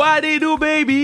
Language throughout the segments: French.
What it do, baby?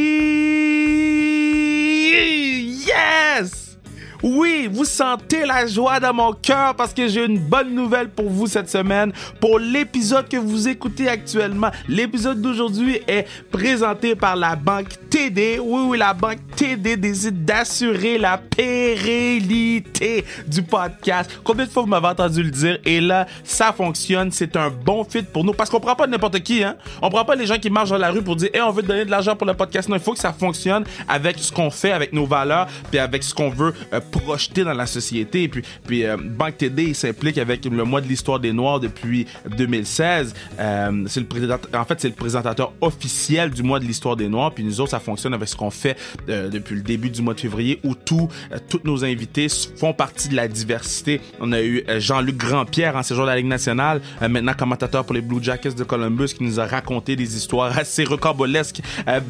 Yes! Oui, vous sentez la joie dans mon cœur parce que j'ai une bonne nouvelle pour vous cette semaine. Pour l'épisode que vous écoutez actuellement, l'épisode d'aujourd'hui est présenté par la banque TD. Oui, oui, la banque TD décide d'assurer la pérennité du podcast. Combien de fois vous m'avez entendu le dire? Et là, ça fonctionne. C'est un bon fit pour nous parce qu'on prend pas n'importe qui, hein? On prend pas les gens qui marchent dans la rue pour dire, hey, on veut donner de l'argent pour le podcast. Non, il faut que ça fonctionne avec ce qu'on fait, avec nos valeurs, puis avec ce qu'on veut euh, projeté dans la société. Puis, puis euh, Banque TD s'implique avec le mois de l'histoire des Noirs depuis 2016. Euh, c'est le en fait, c'est le présentateur officiel du mois de l'histoire des Noirs. Puis nous autres, ça fonctionne avec ce qu'on fait euh, depuis le début du mois de février, où tous tous nos invités font partie de la diversité. On a eu Jean-Luc Grandpierre en séjour de la Ligue nationale, maintenant commentateur pour les Blue Jackets de Columbus, qui nous a raconté des histoires assez rocambolesques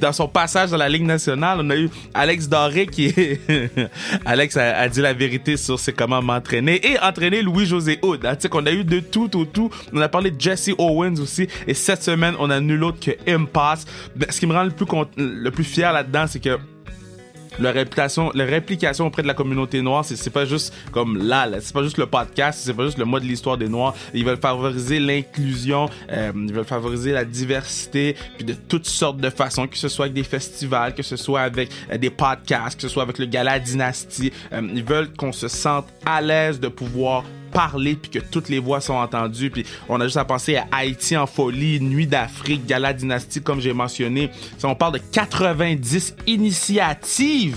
dans son passage dans la Ligue nationale. On a eu Alex Doré qui est Alex a, dit la vérité sur c'est comment m'entraîner et entraîner Louis-José Hood. Hein, qu'on a eu de tout au tout. On a parlé de Jesse Owens aussi. Et cette semaine, on a nul autre que Impasse. Ben, ce qui me rend le plus fier là-dedans, c'est que leur réputation, leur réplication auprès de la communauté noire, c'est pas juste comme là, là c'est pas juste le podcast, c'est pas juste le mot de l'histoire des Noirs. Ils veulent favoriser l'inclusion, euh, ils veulent favoriser la diversité, puis de toutes sortes de façons, que ce soit avec des festivals, que ce soit avec euh, des podcasts, que ce soit avec le Gala Dynastie. Euh, ils veulent qu'on se sente à l'aise de pouvoir parler puis que toutes les voix sont entendues puis on a juste à penser à Haïti en folie, Nuit d'Afrique, Gala Dynastie comme j'ai mentionné. on parle de 90 initiatives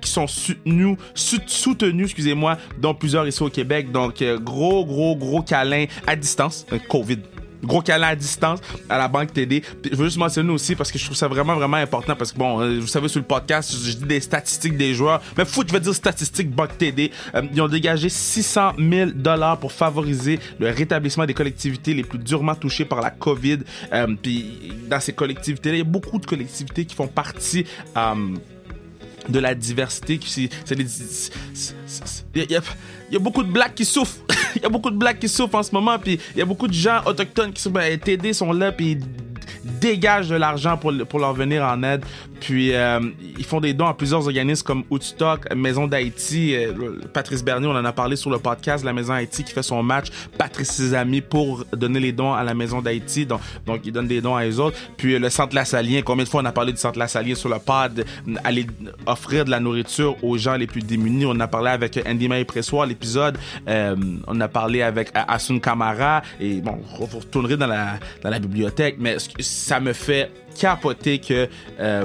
qui sont soutenues, soutenues excusez-moi, dont plusieurs ici au Québec. Donc, euh, gros, gros, gros câlin à distance. COVID gros câlin à distance à la banque TD. je veux juste mentionner aussi parce que je trouve ça vraiment vraiment important parce que bon, euh, vous savez sur le podcast, je dis des statistiques des joueurs, mais foot, je veux dire statistiques banque TD. Euh, ils ont dégagé 600 000 dollars pour favoriser le rétablissement des collectivités les plus durement touchées par la COVID. Euh, puis dans ces collectivités, il y a beaucoup de collectivités qui font partie de la diversité. C'est il y, a beaucoup de blacks qui souffrent. Il y a beaucoup de blacks qui souffrent en ce moment. Puis il y a beaucoup de gens autochtones qui sont. Ben, TD sont là. Puis dégagent de l'argent pour, pour leur venir en aide. Puis euh, ils font des dons à plusieurs organismes comme Outstock, Maison d'Haïti. Euh, Patrice Bernier, on en a parlé sur le podcast, la Maison d'Haïti qui fait son match. Patrice ses amis pour donner les dons à la Maison d'Haïti. Donc, donc ils donnent des dons à eux autres. Puis le Centre Lassalien, combien de fois on a parlé du Centre Lassalien sur le pod, aller offrir de la nourriture aux gens les plus démunis. On a parlé avec Andy May Pressoir, l'épisode. Euh, on a parlé avec Asun Kamara. Et bon, vous retournerez dans la, dans la bibliothèque. Mais ça me fait capoter que, euh,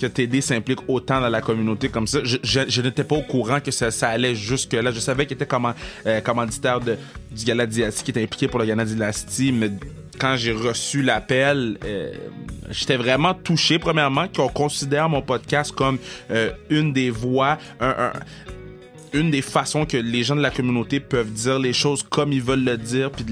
que TD s'implique autant dans la communauté comme ça. Je, n'étais pas au courant que ça, allait jusque-là. Je savais qu'il était comme, euh, commanditaire de, du Gala qui était impliqué pour le Gala Dynasty, mais quand j'ai reçu l'appel, euh, j'étais vraiment touché, premièrement, qu'on considère mon podcast comme euh, une des voix, un, un, une des façons que les gens de la communauté peuvent dire les choses comme ils veulent le dire, puis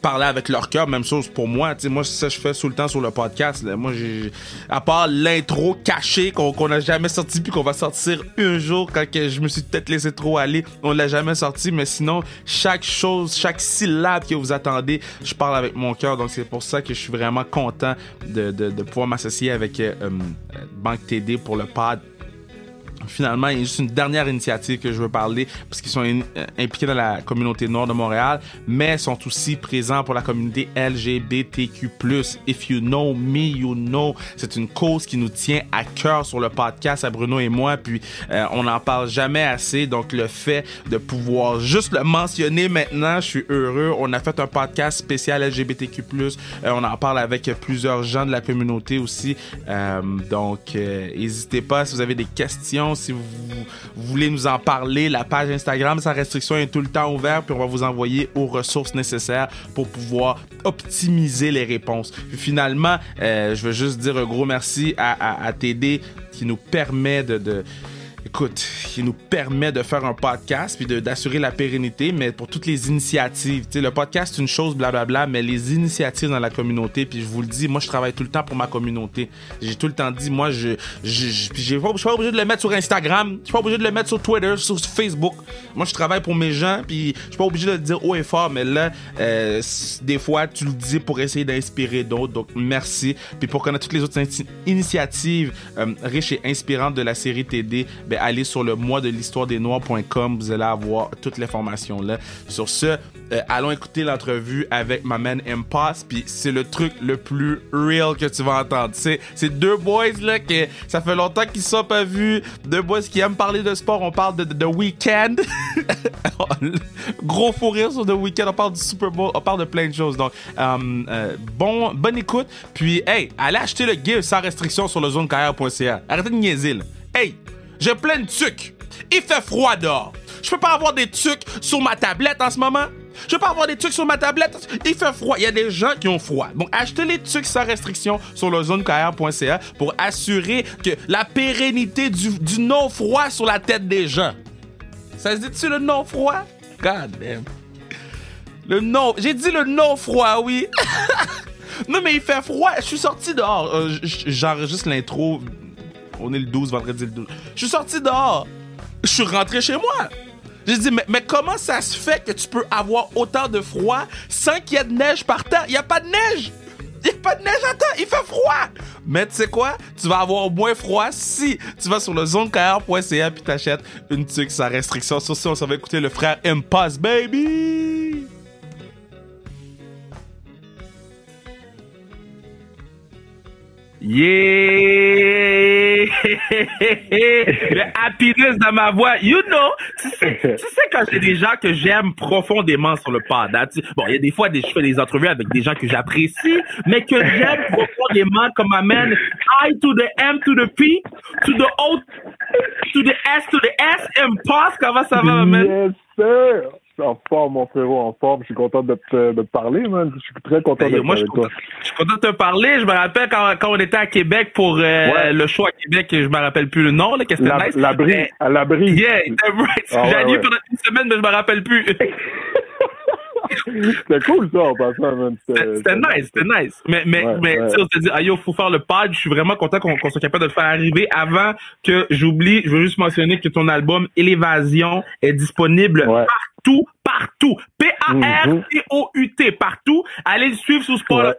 parler avec leur cœur, même chose pour moi. sais moi, ça, je fais tout le temps sur le podcast. Moi, j'ai, à part l'intro caché qu'on n'a jamais sorti, puis qu'on va sortir un jour quand je me suis peut-être laissé trop aller, on l'a jamais sorti. Mais sinon, chaque chose, chaque syllabe que vous attendez, je parle avec mon cœur. Donc, c'est pour ça que je suis vraiment content de pouvoir m'associer avec euh, euh Banque TD pour le pod finalement, il y a juste une dernière initiative que je veux parler parce qu'ils sont euh, impliqués dans la communauté nord de Montréal, mais sont aussi présents pour la communauté LGBTQ+. If you know me, you know. C'est une cause qui nous tient à cœur sur le podcast à Bruno et moi, puis euh, on n'en parle jamais assez. Donc le fait de pouvoir juste le mentionner maintenant, je suis heureux. On a fait un podcast spécial LGBTQ+. Euh, on en parle avec plusieurs gens de la communauté aussi. donc n'hésitez pas si vous avez des questions si vous, voulez nous en parler, la page Instagram, sa restriction est tout le temps ouverte, puis on va vous envoyer aux ressources nécessaires pour pouvoir optimiser les réponses. finalement, euh, je veux juste dire un gros merci à, TD qui nous permet de écoute, qui nous permet de faire un podcast puis d'assurer la pérennité, mais pour toutes les initiatives. Tu sais, le podcast, c'est une chose, blablabla, mais les initiatives dans la communauté, puis je vous le dis, moi, je travaille tout le temps pour ma communauté. J'ai tout le temps dit, moi, je, je, je, je suis pas obligé de le mettre sur Instagram, je suis pas obligé de le mettre sur Twitter, sur Facebook. Moi, je travaille pour mes gens, puis je suis pas obligé de le dire haut et fort, mais là, euh, des fois, tu le dis pour essayer d'inspirer d'autres. Donc, merci. Puis pour connaître toutes les autres initiatives euh, riches et inspirantes de la série TD, ben, allez sur le mois de l'histoire des noirs.com. Vous allez avoir toutes les formations là. Sur ce, euh, allons écouter l'entrevue avec ma man Impasse. Puis c'est le truc le plus real que tu vas entendre. C'est, c'est deux boys là que ça fait longtemps qu'ils sont pas vus. Deux boys qui aiment parler de sport. On parle de The Weeknd. Gros fou rire sur The Weeknd. On parle du Super Bowl. On parle de plein de choses. Donc, euh, euh, bon, bonne écoute. Puis, hey, allez acheter le gift sans restriction sur le zonecarrière.ca. Arrêtez de niaiser là. Hey, j'ai plein de trucs. Il fait froid dehors. Je peux pas avoir des trucs sur ma tablette en ce moment. Je peux pas avoir des trucs sur ma tablette. Il fait froid. Il y a des gens qui ont froid. Donc, achetez les trucs sans restriction sur le zonekr.ca pour assurer que la pérennité du, du non-froid sur la tête des gens. Ça se dit-tu le non-froid? God damn. Le non. J'ai dit le non-froid, oui. non, mais il fait froid. Je suis sorti dehors. Euh, J'enregistre l'intro. On est le 12, vendredi le 12. Je suis sorti dehors. Je suis rentré chez moi. J'ai dit, mais, mais, comment ça se fait que tu peux avoir autant de froid sans qu'il y ait de neige par terre? Il n'y a pas de neige! Il n'y a pas de neige à! Il fait froid! Mais tu sais quoi? Tu vas avoir moins froid si tu vas sur le zonekr.ca puis t'achètes une tuque sans restriction. Sur ça, on s'en va écouter le frère Impasse, baby! Yeah! le happiness dans ma voix. You know, tu sais, tu sais quand j'ai des gens que j'aime profondément sur le pod. Hein, bon, il y a des fois, des, je fais des entrevues avec des gens que j'apprécie, mais que j'aime profondément comme amène I to the M to the P to the O to the S to the S. Impasse, comment ça va, man? Yes, sir! En forme, mon frérot, en forme. Je suis content de te, de te parler, man. Je suis très content ben, de moi, avec toi. Je suis content de te parler. Je me rappelle quand, quand on était à Québec pour euh, le show à Québec, je me rappelle plus le nom, là, qu'est-ce que c'était nice. L'abri, à l'abri. Yeah, right. Ah, J'ai ouais. pendant une semaine, mais je me rappelle plus. c'était cool ça en passant, man. C'était nice, c'était nice. Mais, mais, ouais, mais ouais. tu sais, on s'est dit, aïe, faut faire le pad. Je suis vraiment content qu'on qu soit capable de le faire arriver. Avant que j'oublie, je veux juste mentionner que ton album Élévasion est disponible ouais. partout, partout. P-A-R-T-O-U-T, partout. Allez le suivre sur Spotify.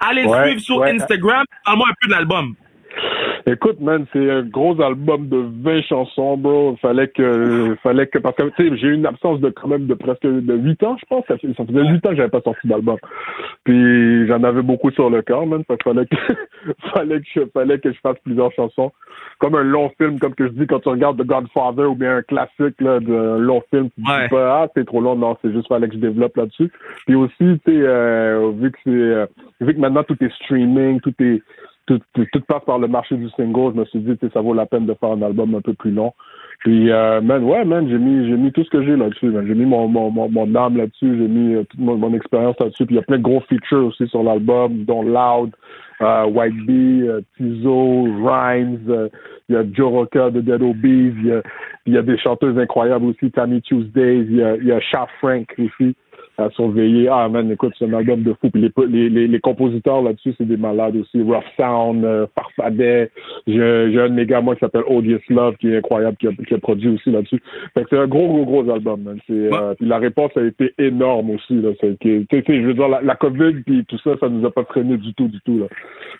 Allez le suivre sur Instagram. Parle-moi un peu de l'album. Écoute, man, c'est un gros album de 20 chansons, bro. Fallait que, fallait que, parce que, tu sais, j'ai eu une absence de quand même de presque de 8 ans, je pense. Ça, faisait 8 ans que j'avais pas sorti d'album. Puis, j'en avais beaucoup sur le cœur, man. Fait fallait que, fallait que je, fallait que je fasse plusieurs chansons. Comme un long film, comme que je dis quand tu regardes The Godfather ou bien un classique, là, d'un long film. Tu ouais. dis pas, ah, c'est trop long. Non, c'est juste fallait que je développe là-dessus. Puis aussi, tu sais, euh, vu que c'est, euh, vu que maintenant tout est streaming, tout est, tout, tout, tout, passe par le marché du single, je me suis dit, ça vaut la peine de faire un album un peu plus long. Puis, euh, man, ouais, man, j'ai mis, j'ai mis tout ce que j'ai là-dessus. J'ai mis mon, mon, mon, mon âme là-dessus, j'ai mis euh, toute mon, mon expérience là-dessus. Puis, il y a plein de gros features aussi sur l'album, dont Loud, euh, White Bee, euh, Tizo, Rhymes, euh, il y a Joe Rocker de Dead Obies, il y y a des chanteuses incroyables aussi, Tammy Tuesdays, il y a, y a Sha Frank aussi à surveiller. Ah man, écoute, c'est un album de fou. Puis les, les, les, les compositeurs là-dessus, c'est des malades aussi. Rough Sound, euh, Farfadet. J'ai un de mes gars, moi, qui s'appelle Odious Love, qui est incroyable, qui a, qui a produit aussi là-dessus. Fait que c'est un gros, gros, gros album, man. C'est, euh, puis la réponse a été énorme aussi, là. C'est que, tu sais, je veux dire, la, la COVID puis tout ça, ça nous a pas freiné du tout, du tout, là.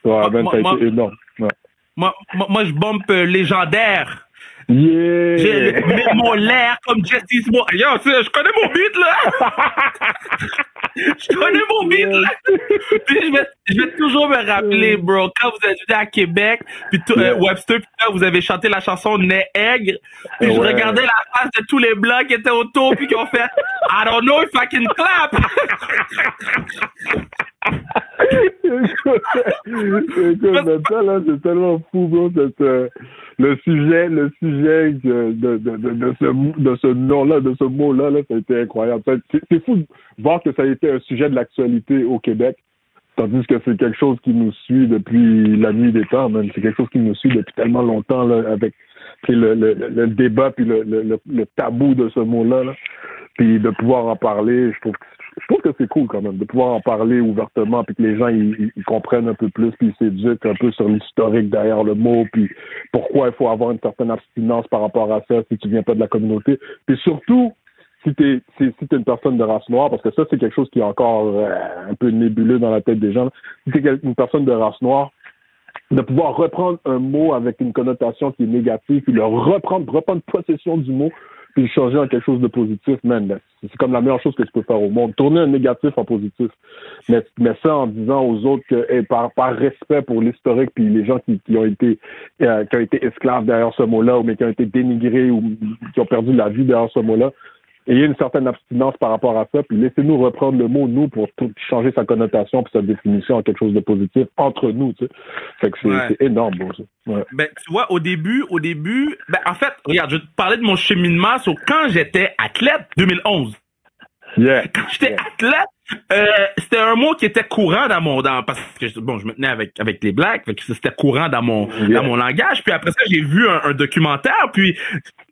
Ouais, man, ça a été énorme. Ouais. Moi, moi, moi, je bombe euh, légendaire. Yeah! J'ai mon l'air comme Justice Moore. Yo, je connais mon beat, là! je connais mon beat, là! puis je vais, je vais toujours me rappeler, bro, quand vous êtes venu à Québec, puis euh, Webster, puis là, vous avez chanté la chanson Né Aigre, puis ouais. je regardais la face de tous les blancs qui étaient autour, puis qui ont fait I don't know if I can clap! là, c'est tellement fou, bro, cette, euh, le sujet, le sujet de, de, de, de, ce, de ce nom-là, de ce mot-là, là, ça a été incroyable. C'est fou de voir que ça a été un sujet de l'actualité au Québec. Tandis que c'est quelque chose qui nous suit depuis la nuit des temps, même. C'est quelque chose qui nous suit depuis tellement longtemps, là, avec le, le, le, débat puis le, le, le, tabou de ce mot-là. Là. Puis de pouvoir en parler, je trouve que je trouve que c'est cool quand même de pouvoir en parler ouvertement puis que les gens ils, comprennent un peu plus puis ils s'éduquent un peu sur l'historique derrière le mot puis pourquoi il faut avoir une certaine abstinence par rapport à ça si tu viens pas de la communauté. Puis surtout si tu si, si es une personne de race noire, parce que ça, c'est quelque chose qui est encore euh, un peu nébuleux dans la tête des gens, si tu es une personne de race noire, de pouvoir reprendre un mot avec une connotation qui est négative, puis le reprendre, reprendre possession du mot, puis changer en quelque chose de positif, man, c'est comme la meilleure chose que tu peux faire au monde. Tourner un négatif en positif. Mais, mais ça en disant aux autres que par, par respect pour l'historique puis les gens qui, qui ont été euh, qui ont été esclaves derrière ce mot-là, ou mais qui ont été dénigrés ou qui ont perdu la vie derrière ce mot-là, ayez une certaine abstinence par rapport à ça, puis laissez-nous reprendre le mot nous pour tout changer sa connotation puis sa définition en quelque chose de positif entre nous, tu sais. Fait que c'est énorme, bon, ça. Ouais. Ben, tu vois, au début, au début, ben, en fait, regarde, je vais te parler de mon cheminement sur quand j'étais athlète, 2011. Yeah. Quand j'étais athlète, euh, c'était un mot qui était courant dans mon dans parce que bon je me tenais avec avec les blacks c'était courant dans mon dans mon langage. Puis après ça j'ai vu un, documentaire puis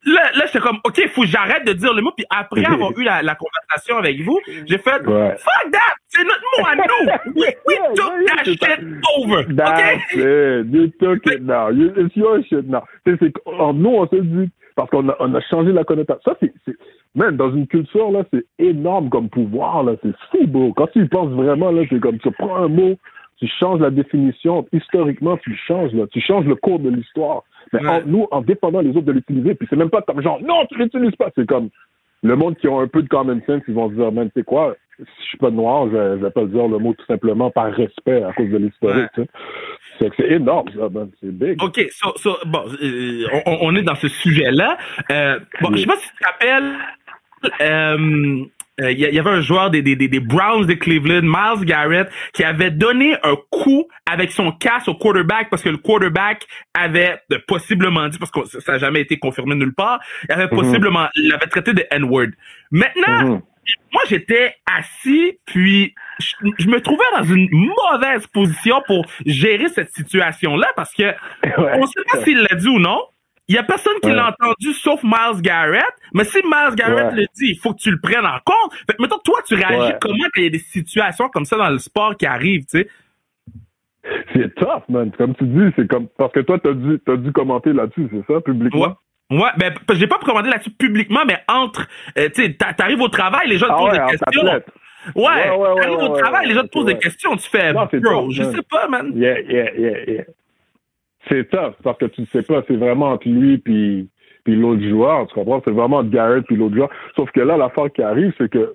là là j'étais comme ok faut que j'arrête de dire le mot. Puis après avoir eu la, la conversation avec vous j'ai fait fuck that! C'est notre mot à nous! We, we took that shit over! That's okay it. you took it now. It's your shit now. C'est nous on se dit parce qu'on a, on a changé la connotation. Ça c'est même dans une culture, là, c'est énorme comme pouvoir, là. C'est fou, beau. Quand tu y penses vraiment, là, c'est comme tu prends un mot, tu changes la définition. Historiquement, tu changes, là. Tu changes le cours de l'histoire. Mais nous, en dépendant les autres de l'utiliser, puis c'est même pas comme genre, non, tu l'utilises pas. C'est comme le monde qui a un peu de common sense, ils vont se dire, man, tu sais quoi, si je suis pas noir, je, vais pas dire le mot tout simplement par respect à cause de l'historique. C'est énorme, ça, man. C'est big. OK, so, so, bon, euh, on, on, est dans ce sujet-là. Euh, bon, je sais pas si tu te rappelles euh, il euh, y, avait un joueur des, des, des, Browns de Cleveland, Miles Garrett, qui avait donné un coup avec son casse au quarterback parce que le quarterback avait euh, possiblement dit, parce que ça n'a jamais été confirmé nulle part, il avait mhm. possiblement, il traité de N-word. Maintenant, mhm. moi j'étais assis, puis je, me trouvais dans une mauvaise position pour gérer cette situation-là parce que on sait pas s'il l'a dit ou non, il y a personne qui l'a entendu sauf Miles Garrett. Mais si Miles Garrett le dit, il faut que tu le prennes en compte. Fait que, mettons, toi, tu réagis comment quand il y a des situations comme ça dans le sport qui arrivent, tu sais? C'est tough, man. Comme tu dis, c'est comme parce que toi, t'as dû, as dû commenter là-dessus, c'est ça, publiquement? Ouais. Ouais, ben, j'ai pas commenté là-dessus publiquement, mais entre, euh, tu sais, t'arrives au travail, les gens te ah posent des questions. Ouais, ouais, ouais t'arrives au travail, les gens te posent des questions, tu fais, non, bro, je sais pas, man. Yeah, yeah, yeah, yeah c'est tough parce que tu ne sais pas, c'est vraiment entre lui puis puis l'autre joueur, tu comprends? C'est vraiment Garrett puis l'autre joueur. Sauf que là, l'affaire qui arrive, c'est que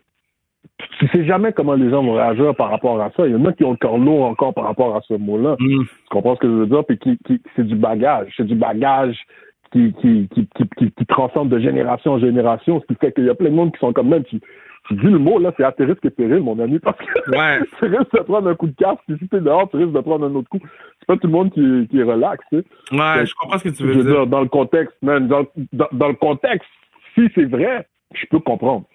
tu sais jamais comment les gens vont réagir par rapport à ça. Il y en a qui ont le lourd encore par rapport à ce mot-là. Mm. Tu comprends ce que je veux dire? Puis qui, qui c'est du bagage. C'est du bagage qui, qui, qui, qui, qui, transcende de génération en génération, ce qui fait qu'il y a plein de monde qui sont comme même, tu, tu dis le mot, là, c'est à tes risques et périls, mon ami, parce que ouais. tu risques de prendre un coup de casse, puis si t'es dehors, tu risques de prendre un autre coup. C'est pas tout le monde qui, qui est relax, tu sais. Ouais, je comprends ce que tu veux, dire. Dans le contexte, man, dans, dans, le contexte, si c'est vrai, je peux comprendre.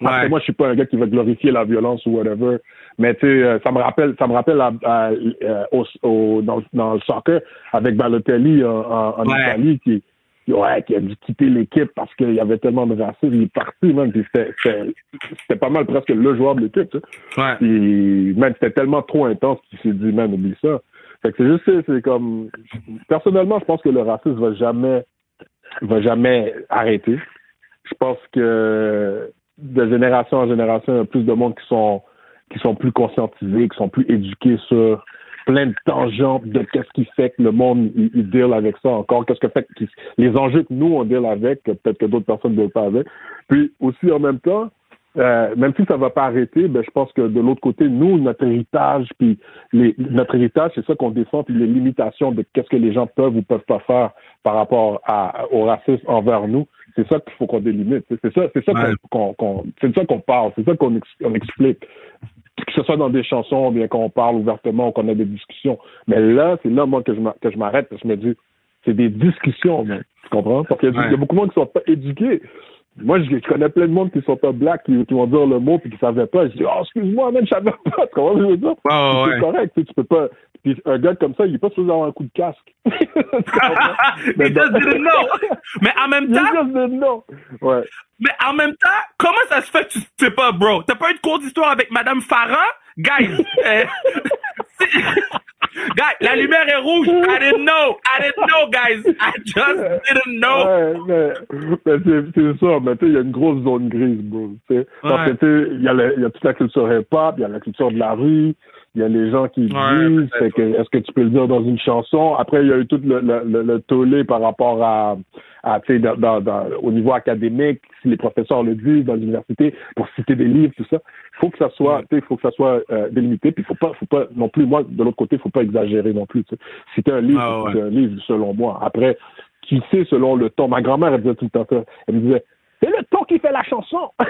Moi, je suis pas un gars qui va glorifier la violence ou whatever. Mais tu sais, euh, ça me rappelle, ça me rappelle euh, au, au, dans, dans, le soccer avec Balotelli en, en Italie qui ouais, qui a dû quitter l'équipe parce qu'il y avait tellement de racisme. Il est parti, même. C'était pas mal presque le joueur de l'équipe. Ouais. Puis, même, c'était tellement trop intense qu'il s'est dit, man, oublie ça. Fait que c'est juste, c'est comme. Personnellement, je pense que le racisme va jamais, va jamais arrêter. Je pense que de génération en génération, il y a plus de monde qui sont, qui sont plus conscientisés, qui sont plus éduqués sur plein de tangentes de qu'est-ce qui fait que le monde il, deal avec ça encore, qu'est-ce que fait les enjeux que nous on deal avec, que peut-être que d'autres personnes ne deal pas avec. Puis aussi en même temps, euh, même si ça va pas arrêter, ben je pense que de l'autre côté, nous notre héritage, puis les, notre héritage, c'est ça qu'on défend, puis les limitations de qu'est-ce que les gens peuvent ou peuvent pas faire par rapport à, au racisme envers nous. C'est ça qu'il faut qu'on délimite. C'est ça, c'est ça qu'on, c'est ça qu'on parle, c'est ça qu'on explique que ce soit dans des chansons, bien qu'on parle ouvertement, qu'on a des discussions. Mais là, c'est là, moi, que je m'arrête, parce que je me dis, c'est des discussions, tu comprends? Parce qu'il y, a beaucoup de monde qui sont pas éduqués. Moi, je, connais plein de monde qui sont pas black, qui, vont dire le mot puis qui savaient pas. Je dis, oh, excuse-moi, même, je savais pas. Comment je veux dire? c'est correct, tu, peux pas. Puis un gars comme ça, il est pas supposé avoir un coup de casque. mais just didn't know. Mais en même temps. just didn't know. Ouais. Mais en même temps, comment ça se fait que tu sais pas, bro? T'as pas eu de cours d'histoire avec Madame Farah? Guys, euh, guys, la lumière est rouge. I didn't know. I didn't know, guys. I just didn't know. Ouais, mais, mais c'est ça. Mais tu il y a une grosse zone grise, bro. Parce que il y, a y a toute la culture hip-hop, il y a la culture de la rue, il y a les gens qui disent, est-ce que tu peux le dire dans une chanson? Après, il y a eu tout le, le, le, tollé par rapport à, à tu sais, dans, dans, au niveau académique, si les professeurs le disent dans l'université, pour citer des livres, tout ça. Il faut que ça soit, tu sais, il faut que ça soit euh, délimité, puis il faut pas, faut pas, non plus, moi, de l'autre côté, il faut pas exagérer non plus. Citer un livre, ah c'est un livre, selon moi. Après, qui sait selon le temps? Ma grand-mère, elle disait tout le temps ça. Elle me disait, c'est le ton qui fait la chanson.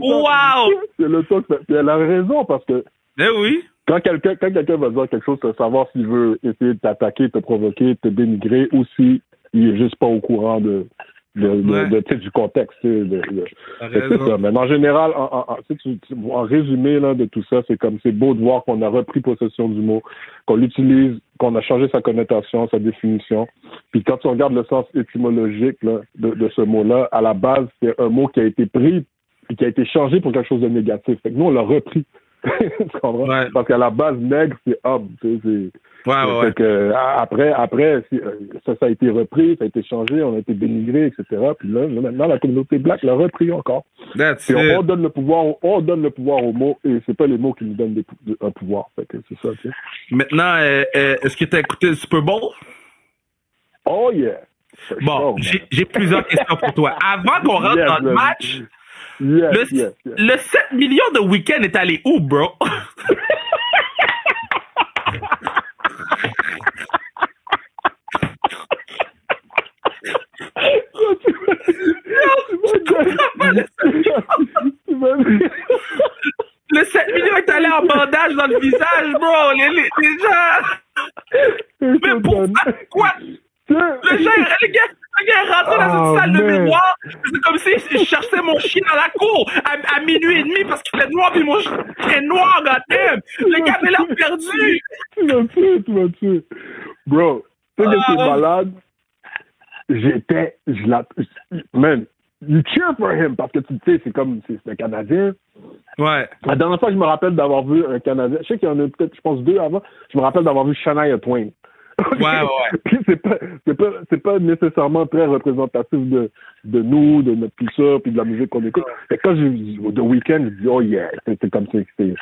wow! C'est le ton qui fait. elle a raison parce que. Eh oui. Quand quelqu'un quand quelqu'un va dire quelque chose, savoir s'il veut essayer de t'attaquer, te provoquer, te dénigrer ou s'il est juste pas au courant de, de, du contexte. De, ça. Mais en général, en, en, en résumé là, de tout ça, c'est comme c'est beau de voir qu'on a repris possession du mot, qu'on l'utilise, qu'on a changé sa connotation, sa définition. Puis quand on regarde le sens étymologique là, de, ce mot-là, à la base, c'est un mot qui a été pris et qui a été changé pour quelque chose de négatif. Fait que nous, on l'a repris. Parce qu'à la base, nègre, c'est homme. C'est, Ouais, ouais, que, après, après, euh, ça, ça a été repris, ça a été changé, on a été dénigré, etc. Puis là, maintenant, la communauté black l'a repris encore. That's on, donne le pouvoir, on donne le pouvoir aux mots et c'est pas les mots qui nous donnent des, un pouvoir. Fait que c'est ça, tu sais. Maintenant, euh, euh, est-ce que tu as écouté le Super Bowl? Oh yeah. Bon, j'ai plusieurs questions pour toi. Avant qu'on rentre dans le match, le, le 7 millions de week-end est allé où, bro? Le 7 millions est allé en bandage dans le visage, bro. Les, les, les gens. Mais pourquoi? Quoi? Le, gars, le, gars, le gars est rentré dans une oh, salle de mémoire. C'est comme si je cherchais mon chien dans la cour à, à minuit et demi parce qu'il fait noir puis mon chien est noir, goddamn. Le gars avait l'air perdu. Tu m'as tué, tu m'as tué. Bro, tu sais que c'est ah. malade? J'étais, je la, man, you cheer for him parce que tu sais, c'est comme, c'est un Canadien. Ouais. La dernière fois que je me rappelle d'avoir vu un Canadien, je sais qu'il y en a peut-être, je pense, deux avant, je me rappelle d'avoir vu Shania Twain. Ouais, ouais. Puis c'est pas, c'est pas, c'est pas nécessairement très représentatif de, de nous, de notre culture, puis de la musique qu'on écoute. Et quand j'ai The Weeknd, je dis, oh yeah, c'est comme c'est, c'est,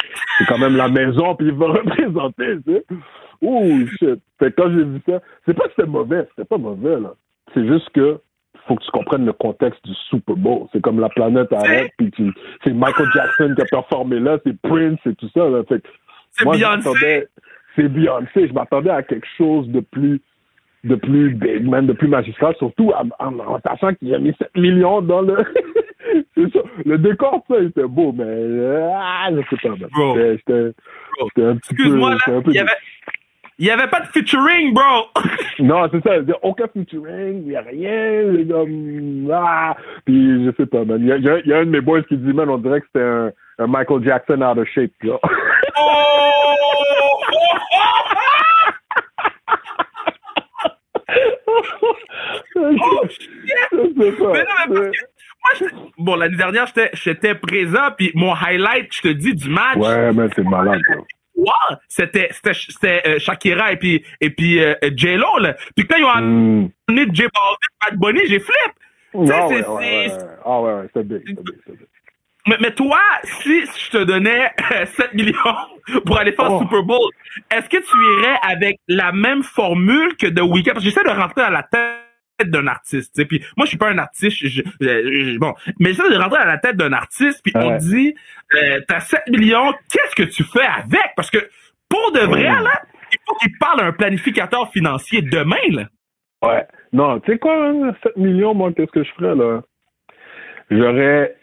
quand même la maison, puis il va représenter, tu sais. Oh shit. Fait quand j'ai vu ça, c'est pas que c'était mauvais, c'était pas mauvais, là. C'est juste que faut que tu comprennes le contexte du Super Bowl. C'est comme la planète arrête, puis c'est Michael Jackson qui a performé là, c'est Prince et tout ça. Là. Fait c'est Beyoncé? C'est Beyoncé. Je m'attendais à quelque chose de plus de plus big, même de plus magistral, surtout en, en, sachant qu'il a mis 7 millions dans le... c'est ça. Le décor, ça, était beau, mais... Ah, je sais pas. C'était un petit peu... Excuse-moi, là, il y avait... Il n'y avait pas de featuring, bro! non, c'est ça. Il n'y a aucun featuring, il n'y a rien. Comme, ah! Puis, je sais pas, man. Il y, a, y a un de mes boys qui dit, man, on dirait que c'était un, un, Michael Jackson out of shape, là. oh! oh, shit! Mais non, mais parce que bon, l'année dernière, j'étais présent, puis mon highlight, je te dis, du match. Ouais, mais c'est malade, bro c'était c'était euh, Shakira et puis et puis euh, J-Lo là. Puis quand ils ont amené mm. J Balvin Bad Bunny, j'ai flip. Non, ouais, ouais, Ah ouais, ouais, c'est big, c'est big, big. Mais, mais, toi, si je te donnais 7 millions pour aller faire oh. Super Bowl, est-ce que tu irais avec la même formule que The Weeknd? Parce que j'essaie de rentrer dans la tête d'un artiste. T'sais. Puis moi, je suis pas un artiste. Je, bon, mais j'essaie de rentrer à la tête d'un artiste. Puis on dit, euh, t'as 7 millions, qu'est-ce que tu fais avec Parce que pour de vrai, là, il faut qu'il parle à un planificateur financier demain, là. Ouais. Non, tu sais quoi, 7 hein, millions, moi, qu'est-ce que je ferais là? J'aurais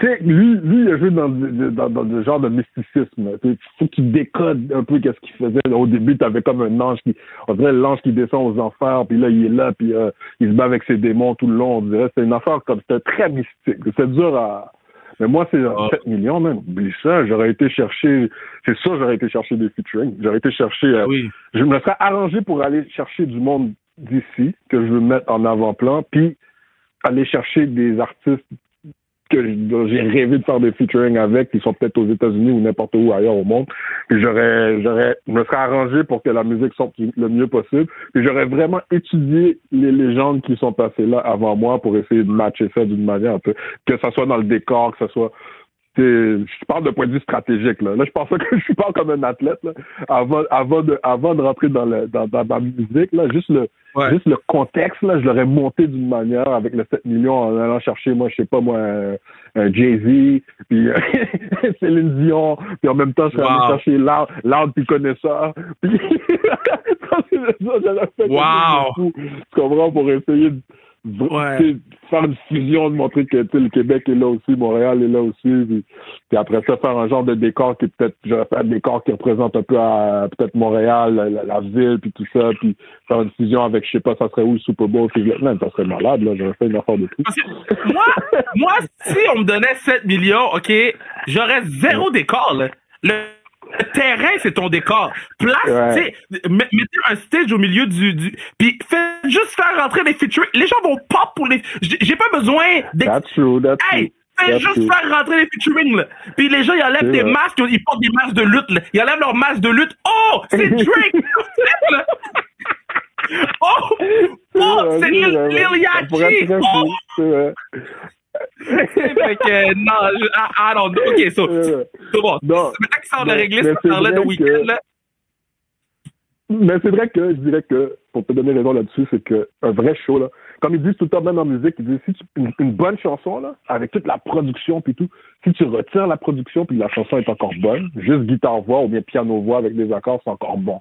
tu sais, lui, lui, il a joué dans, dans, dans le genre de mysticisme. Il faut qu'il décode un peu qu'est-ce qu'il faisait. Au début, t'avais comme un ange qui, on dirait l'ange qui descend aux enfers, puis là, il est là, puis euh, il se bat avec ses démons tout le long. On dirait, c'est une affaire comme, c'était très mystique. C'est dur à, mais moi, c'est 7 millions, même. Oublie ça. J'aurais été chercher, c'est sûr, j'aurais été chercher des featuring. J'aurais été chercher, euh, Oui. je me serais arrangé pour aller chercher du monde d'ici, que je veux mettre en avant-plan, puis aller chercher des artistes que j'ai rêvé de faire des featuring avec, qui sont peut-être aux États-Unis ou n'importe où ailleurs au monde. Puis j'aurais, j'aurais, je me serais arrangé pour que la musique sorte le mieux possible. Puis j'aurais vraiment étudié les légendes qui sont passées là avant moi pour essayer de matcher ça d'une manière un peu, que ça soit dans le décor, que ça soit je parle de point de vue stratégique là. Là, je pense pas que je parle comme un athlète là. Avant, avant de, avant de rentrer dans le, dans, dans, ma musique là, juste le, Ouais. juste le contexte là, je l'aurais monté d'une manière avec le 7 millions en allant chercher, moi, je sais pas moi, un, un Jay Z, puis euh, Céline Dion, puis en même temps, je serais allé chercher l'art, l'art puis connaisseur, puis ça, j'aurais fait Wow. Tu comprends pour essayer de Ouais. faire une fusion, de montrer que le Québec est là aussi, Montréal est là aussi, puis, puis après ça, faire un genre de décor qui est peut-être, j'aurais fait un décor qui représente un peu à, peut-être Montréal, la, la- la ville, puis tout ça, puis faire une fusion avec, je sais pas, ça serait où le Super Bowl, puis man, ça serait malade, là, j'aurais fait une affaire de tout. Moi, moi, si on me donnait 7 millions, OK, j'aurais zéro décor, là. Le le terrain, c'est ton décor. Place, Ouais. mettez un stage au milieu du, du, puis faites juste faire rentrer des featuring. Les gens vont pop pour les, j'ai pas besoin d'ex- That's true, that's Hey, true. fais That's juste true. faire rentrer les featuring, là. Puis les gens, ils enlèvent des vrai. masques, ils portent des masques de lutte, là. Ils enlèvent leurs masques de lutte. Oh, c'est Drake! oh, oh, c'est Lil, Yachty! Oh. Fait que, non, je- I, I don't know. OK, so, C'est bon. Non, Maintenant qu'ils sortent de week-end, là. Mais c'est vrai que je dirais que, pour te donner raison là-dessus, c'est que un vrai show, là, comme ils disent tout le temps, même en musique, ils disent si tu, une, une bonne chanson, là, avec toute la production puis tout, si tu retires la production puis la chanson est encore bonne, juste guitare-voix ou bien piano-voix avec des accords, c'est encore bon.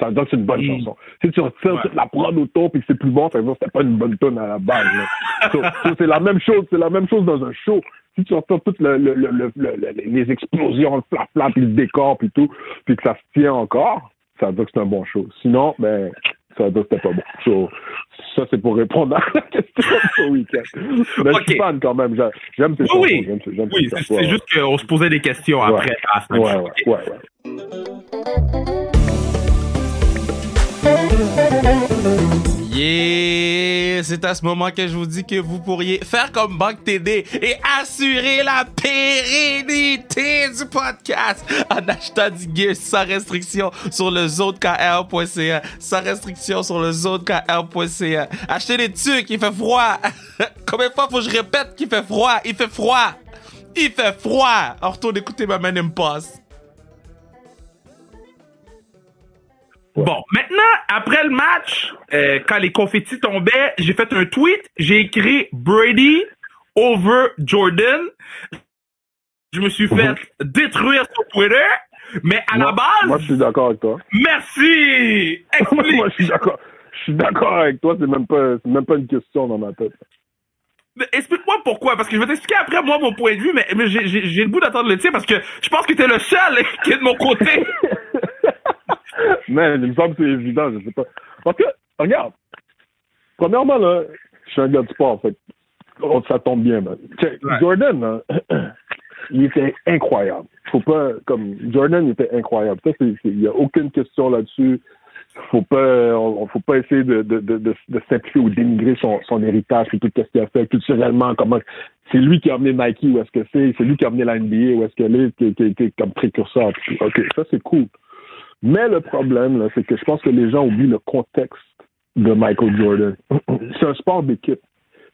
Ça veut dire que c'est une bonne Mm. chanson. Si tu retires Ouais. toute la prod autour puis que c'est plus bon, ça veut dire que c'était pas une bonne tonne à la base. là. So- so c'est la même chose, c'est la même chose dans un show. Si tu retires toutes le, le, le, le- le- le- les explosions, le flap-flap, puis le décor puis tout, puis que ça se tient encore, ça veut dire que c'est un bon show. Sinon, ben, ça veut dire que c'était pas bon. So, ça, c'est pour répondre à la question de ce week-end. Mais je Ok. suis fan quand même. J'a- J'aime ces Oui, chansons. oui. C'est juste qu'on se posait des questions Ouais. après. à ouais. Yeah! C'est à ce moment que je vous dis que vous pourriez faire comme Banque TD et assurer la pérennité du podcast en achetant du gear sans restriction sur le zonekr.ca. Sans restriction sur le zonekr.ca. Achetez des trucs, il fait froid. Combien de fois faut que je répète qu'il fait froid? Il fait froid! Il fait froid! On retourne écouter ma man Bon, maintenant, après le match, euh, quand les confettis tombaient, j'ai fait un tweet, j'ai écrit Brady over Jordan. Je me suis fait détruire sur Twitter, mais à la base, Moi, je suis d'accord avec toi. merci! Explique. moi, je suis d'accord. Je suis d'accord avec toi. C'est même pas, c'est même pas une question dans ma tête. Explique-moi pourquoi, parce que je vais t'expliquer après moi mon point de vue, mais, mais j'ai- j'ai j'ai le bout d'attendre le tien parce que je pense que t'es le seul qui est de mon côté. Mais il me semble que c'est évident, je sais pas. Parce que, regarde, premièrement, là, je suis un gars de sport, fait que, oh, ça tombe bien, man. Ouais. Jordan, là, il était incroyable. Faut pas, comme, Jordan, il était incroyable. Ça, il y a aucune question là-dessus. Faut pas, on, faut pas essayer de, de, de, de, de simplifier ou dénigrer son, son héritage et tout ce qu'il a fait culturellement, comment, c'est lui qui a amené Nike où est-ce que c'est, c'est lui qui a amené la NBA où est-ce qu'elle est, qui, qui a été comme précurseur. OK, ça, c'est cool. Mais le problème, là, c'est que je pense que les gens oublient le contexte de Michael Jordan. c'est un sport d'équipe.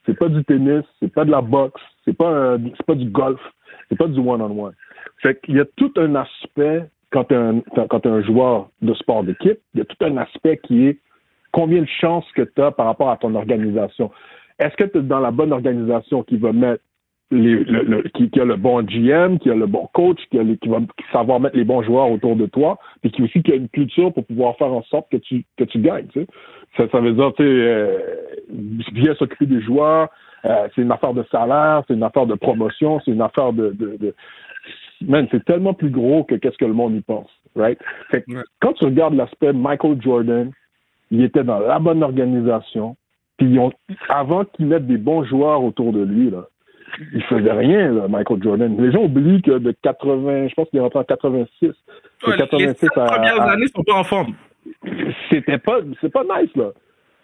C'est pas du tennis, c'est pas de la boxe, c'est pas pas du golf, c'est pas du one-on-one. Fait qu'il y a tout un aspect quand t'es un, quand t'es un joueur de sport d'équipe, il y a tout un aspect qui est combien de chances que tu as par rapport à ton organisation. Est-ce que tu es dans la bonne organisation qui va mettre les, le, le- qui, qui a le bon GM, qui a le bon coach, qui, a les- qui va savoir mettre les bons joueurs autour de toi, puis qui aussi qui a une culture pour pouvoir faire en sorte que tu que tu gagnes. Tu sais. Ça, ça veut dire tu sais, euh, bien s'occuper des joueurs, euh, c'est une affaire de salaire, c'est une affaire de promotion, c'est une affaire de, de, de... Man, c'est tellement plus gros que qu'est-ce que le monde y pense, right? Fait que, quand tu regardes l'aspect Michael Jordan, il était dans la bonne organisation, puis ont, avant qu'il mette des bons joueurs autour de lui, là, il faisait rien, là, Michael Jordan. Les gens oublient que de 80, je pense qu'il est rentré en 86. Ouais, 86 les à, premières à, années sont pas en forme. C'était pas, c'est pas nice, là.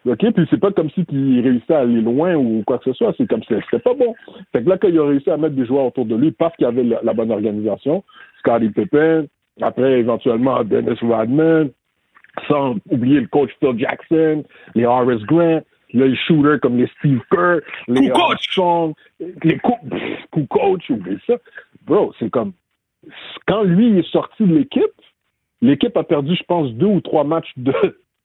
OK? Puis c'est pas comme si il réussissait à aller loin ou quoi que ce soit. C'est comme si c'était pas bon. Fait que là, quand il a réussi à mettre des joueurs autour de lui parce qu'il avait la, la, bonne organisation, Scottie Pippen, après éventuellement Dennis Rodman, sans oublier le coach Phil Jackson, les Horace Grant, les shooters comme les Steve Kerr, les Armstrong, les coup coach, oublie ça. Bro, c'est comme quand lui est sorti de l'équipe, l'équipe a perdu, je pense, deux ou trois matchs de,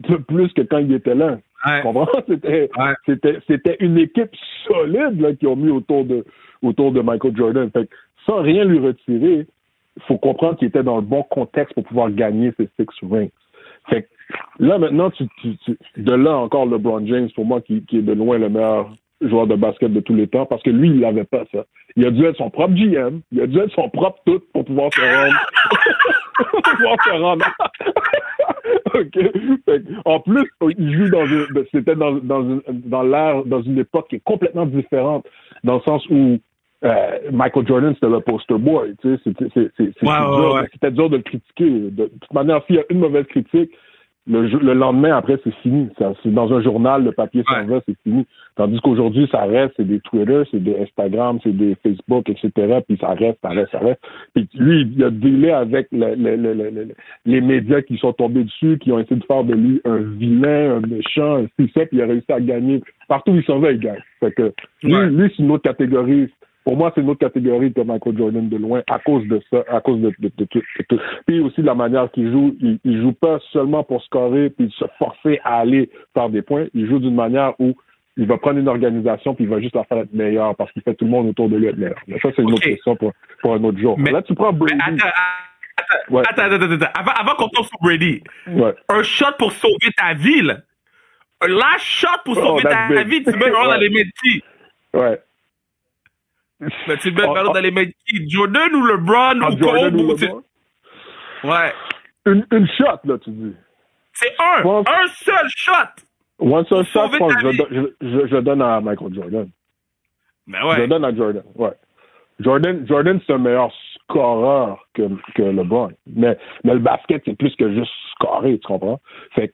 de plus que quand il était là. Ouais. C'était, ouais. c'était, c'était une équipe solide là, qu'ils ont mis autour de, autour de Michael Jordan. Fait que, sans rien lui retirer, il faut comprendre qu'il était dans le bon contexte pour pouvoir gagner ses six rings. Fait que, là, maintenant, tu, tu, tu, de là encore LeBron James, pour moi, qui, qui est de loin le meilleur joueur de basket de tous les temps, parce que lui, il n'avait pas ça. Il a dû être son propre GM, il a dû être son propre tout pour pouvoir se rendre. pour pouvoir se rendre. OK. En plus, il joue dans une, c'était dans, dans, une, dans l'ère, dans une époque qui est complètement différente, dans le sens où euh, Michael Jordan, c'était le poster boy, tu sais, c'était, c'est, c'est, c'est ouais, dur, ouais, ouais. c'était dur de le critiquer. De toute manière, s'il y a une mauvaise critique, le, le, lendemain, après, c'est fini. Ça, c'est dans un journal, le papier s'en va, c'est fini. Tandis qu'aujourd'hui, ça reste, c'est des Twitter, c'est des Instagram, c'est des Facebook, etc. Puis ça reste, ça reste, ça reste. Puis lui, il a délai avec le, le, les médias qui sont tombés dessus, qui ont essayé de faire de lui un vilain, un méchant, un succès, puis il a réussi à gagner. Partout où il s'en va, il gagne. Fait que lui, Ouais. lui c'est une autre catégorie. Pour moi, c'est une autre catégorie que Michael Jordan de loin, à cause de ça, à cause de, de, de tout. de tout. Puis aussi de la manière qu'il joue, il, il joue pas seulement pour scorer puis se forcer à aller faire des points. Il joue d'une manière où il va prendre une organisation puis il va juste la faire être meilleure parce qu'il fait tout le monde autour de lui être meilleur. Mais ça, c'est une autre question pour, pour un autre jour. Mais- Là, tu prends Brady. Attends, attends, Ouais. attends, attends, attends. Avant, avant qu'on tombe sur Brady, Ouais. un shot pour sauver ta vie, là. Un last shot pour Oh, sauver ta vie, tu mets dans les qui? Ouais. Mais tu le mets vraiment oh. dans les mains qui? Jordan ou LeBron Ah, ou Jordan Kobe? ou LeBron? Ouais. Une, une shot, là, tu dis. C'est un. Un seul shot. One seul shot, je pense je, je, je, je donne à Michael Jordan. Mais Je ouais. donne à Jordan, ouais. Jordan, Jordan c'est un meilleur scoreur que, que LeBron. Mais, mais le basket, c'est plus que juste scorer, tu comprends? Fait que,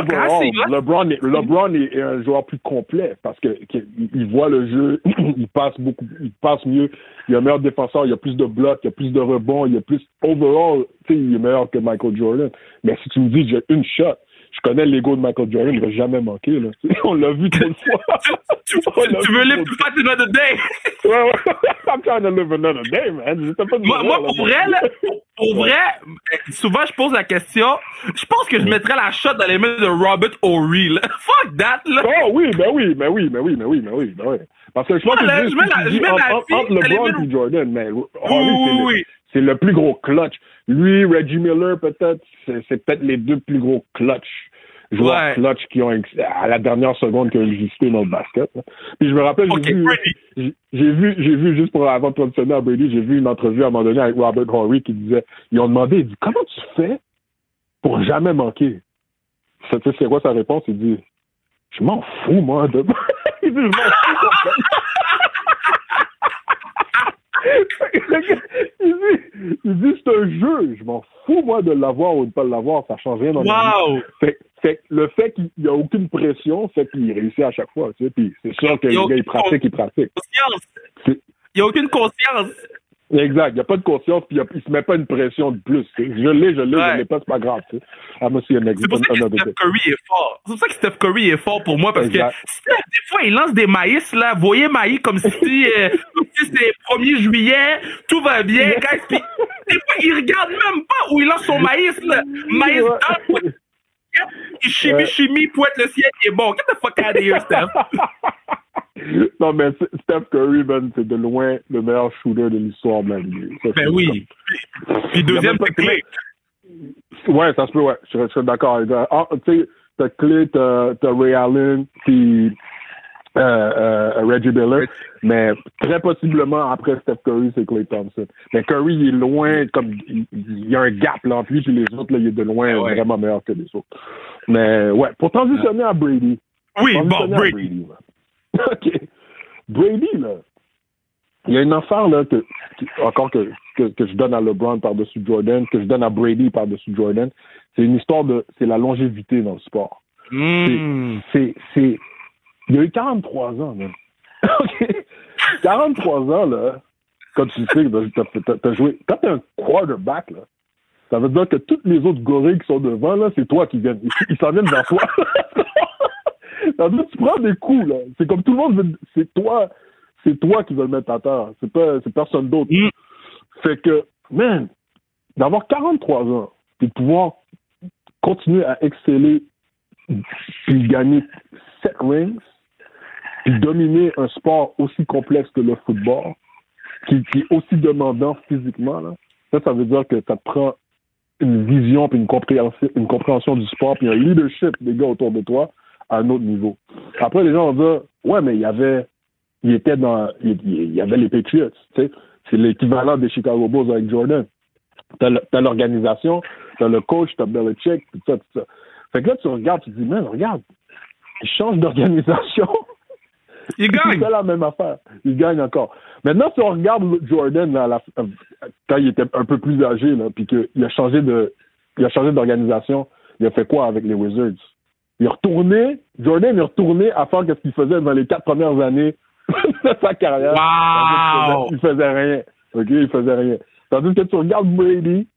overall, Ah. LeBron, est, LeBron est, est un joueur plus complet parce que qu'il- il voit le jeu, il passe beaucoup, il passe mieux, il est un meilleur défenseur, il y a plus de blocs, il y a plus de rebonds, il y a plus overall, tu sais, il est meilleur que Michael Jordan. Mais si tu me dis j'ai une shot, je connais l'ego de Michael Jordan, il va jamais manquer là. On l'a vu trop de fois. Tu, veux live to fight another day? Ouais, ouais. I'm trying to live another day, man. Pas Moi, moi, là, pour vrai, là, pour, pour vrai, souvent, je pose la question. Je pense que je mettrais la shot dans les mains de Robert là. Fuck that, là. Oh oui, ben oui, ben oui, ben oui, ben oui, ben oui, ben oui. Parce que je pense que je mets la- je mets entre, la LeBron et Jordan, mais Oui, oui. C'est le plus gros clutch. Lui, Reggie Miller, peut-être, c'est peut-être les deux plus gros clutch joueurs Ouais. clutch qui ont à la dernière seconde qui ont existé dans le basket. là. Puis je me rappelle, j'ai vu, j'ai vu, j'ai vu juste pour avant de transitionner à Brady, j'ai vu une entrevue à un moment donné avec Robert Horry qui disait, ils ont demandé, il dit, comment tu fais pour jamais manquer? Tu sais, c'est quoi sa réponse? Il dit, je m'en fous, moi, de... il dit, je m'en fous. il dit, il dit, c'est un jeu. Je m'en fous, moi, de l'avoir ou de pas l'avoir. Ça change rien dans. Wow. Fait, le fait qu'il n'y a aucune pression fait qu'il réussit à chaque fois. Tu sais, puis c'est sûr que Il le gars, pratique, il pratique. Il n'y a aucune conscience. Exact. Il n'y a pas de conscience, puis il ne se met pas une pression de plus. Je l'ai, je l'ai, Ouais. je l'ai pas, c'est pas grave. Tu sais. Ah, c'est pour ça que Steph. Curry est fort. C'est pour ça que Steph Curry est fort pour moi parce Exact. que Steph, des fois, il lance des maïs, là. Voyez maïs comme si, euh, si c'est 1er juillet, tout va bien, guys. Puis, des fois, il regarde même pas où il lance son maïs, là. Maïs Ouais. dans le il chimie, chimie, poète le ciel, est bon. Get the fuck out of here, Steph. non, mais Steph Curry, man, c'est de loin le meilleur shooter de l'histoire de la NBA. Ça, Ben oui. Puis, puis deuxième, c'est clé. Ouais, ça se peut, ouais. Je serais d'accord. Ah, tu sais, t'as Clay, t'as, Ray Allen, puis euh, euh, Reggie Miller, mais très possiblement après Steph Curry, c'est Clay Thompson. Mais Curry, il est loin, comme il, y a un gap là, entre lui et les autres, là, il est de loin vraiment meilleur que les autres. Mais ouais, pour transitionner à Brady. Oui, bon, Brady. OK. Brady, là, il y a une affaire, là, que, encore que, que, que, je donne à LeBron par-dessus Jordan, que je donne à Brady par-dessus Jordan. C'est une histoire de, c'est la longévité dans le sport. Hmm. C'est, c'est, il a eu 43 ans, man. 43 ans, là, quand tu sais que t'as, joué, quand t'es un quarterback, là, ça veut dire que tous les autres gorilles qui sont devant, là, c'est toi qui viennent. Ils, s'en viennent vers toi. ça veut dire que tu prends des coups, là. C'est comme tout le monde veut, c'est toi, c'est toi qui veux le mettre à terre. C'est pas, c'est personne d'autre. Mm. Fait que, man, d'avoir 43 ans, et de pouvoir continuer à exceller, puis gagner 7 rings, puis dominer un sport aussi complexe que le football, qui, est aussi demandant physiquement, là, ça, ça veut dire que ça te prend une vision puis une compréhension, une compréhension du sport puis un leadership des gars autour de toi à un autre niveau. Après, les gens vont dire, ouais, mais il y avait, il était dans, il, y avait les Patriots, tu sais. C'est l'équivalent des Chicago Bulls avec Jordan. T'as l'organisation, t'as le coach, t'as Belichick, tout ça, tout ça. Fait que là, tu regardes, tu te dis, man, regarde, il change d'organisation. Il gagne. C'est la même affaire. Il gagne encore. Maintenant, si on regarde Jordan là, quand il était un peu plus âgé, là, puis qu'il a changé de, il a changé d'organisation, il a fait quoi avec les Wizards? Il est retourné, Jordan est retourné à faire ce qu'il faisait dans les quatre premières années de sa carrière. Wow! Il faisait rien. OK? Il faisait rien. Tandis que tu regardes Brady,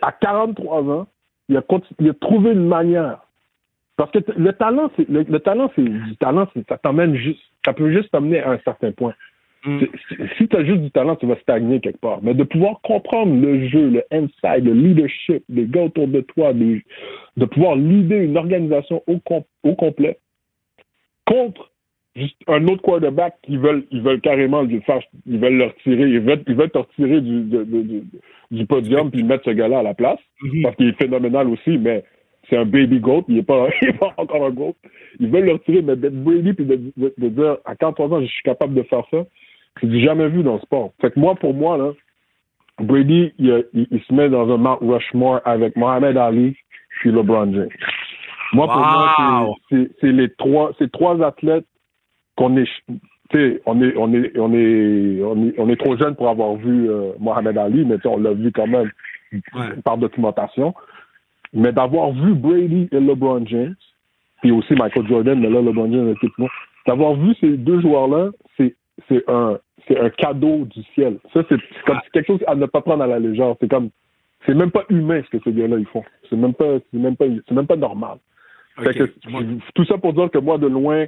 à 43 ans, il a, il a trouvé une manière parce que le talent, c'est le, talent, c'est du talent, ça t'emmène juste, ça peut juste t'amener à un certain point. Mm. Si tu as juste du talent, tu vas stagner quelque part. Mais de pouvoir comprendre le jeu, le inside, le leadership, les gars autour de toi, de pouvoir leader une organisation au, au complet contre juste un autre quarterback qui veulent, ils veulent carrément le faire, ils veulent le retirer, ils veulent, ils veulent te retirer du, du podium puis mettre ce gars-là à la place mm-hmm. parce qu'il est phénoménal aussi, mais c'est un baby goat, il n'est pas, pas encore un goat. Ils veulent le retirer, mais d'être Brady puis de, dire à 43 ans, je suis capable de faire ça, c'est du jamais vu dans le sport. Fait que moi, pour moi, là, Brady, il, se met dans un Mount Rushmore avec Mohamed Ali puis LeBron James. Moi, pour moi, c'est les trois, ces trois athlètes qu'on est, on est, on est, on est, on est, on est trop jeune pour avoir vu euh, Mohamed Ali, mais on l'a vu quand même par documentation. Mais d'avoir vu Brady et LeBron James, puis aussi Michael Jordan, mais là, LeBron James d'avoir vu ces deux joueurs-là, c'est, c'est un, c'est un cadeau du ciel. Ça, c'est, comme quelque chose à ne pas prendre à la légère. C'est comme, c'est même pas humain ce que ces gars-là ils font. C'est même pas, c'est même pas, c'est même pas normal. tout ça pour dire que moi, de loin,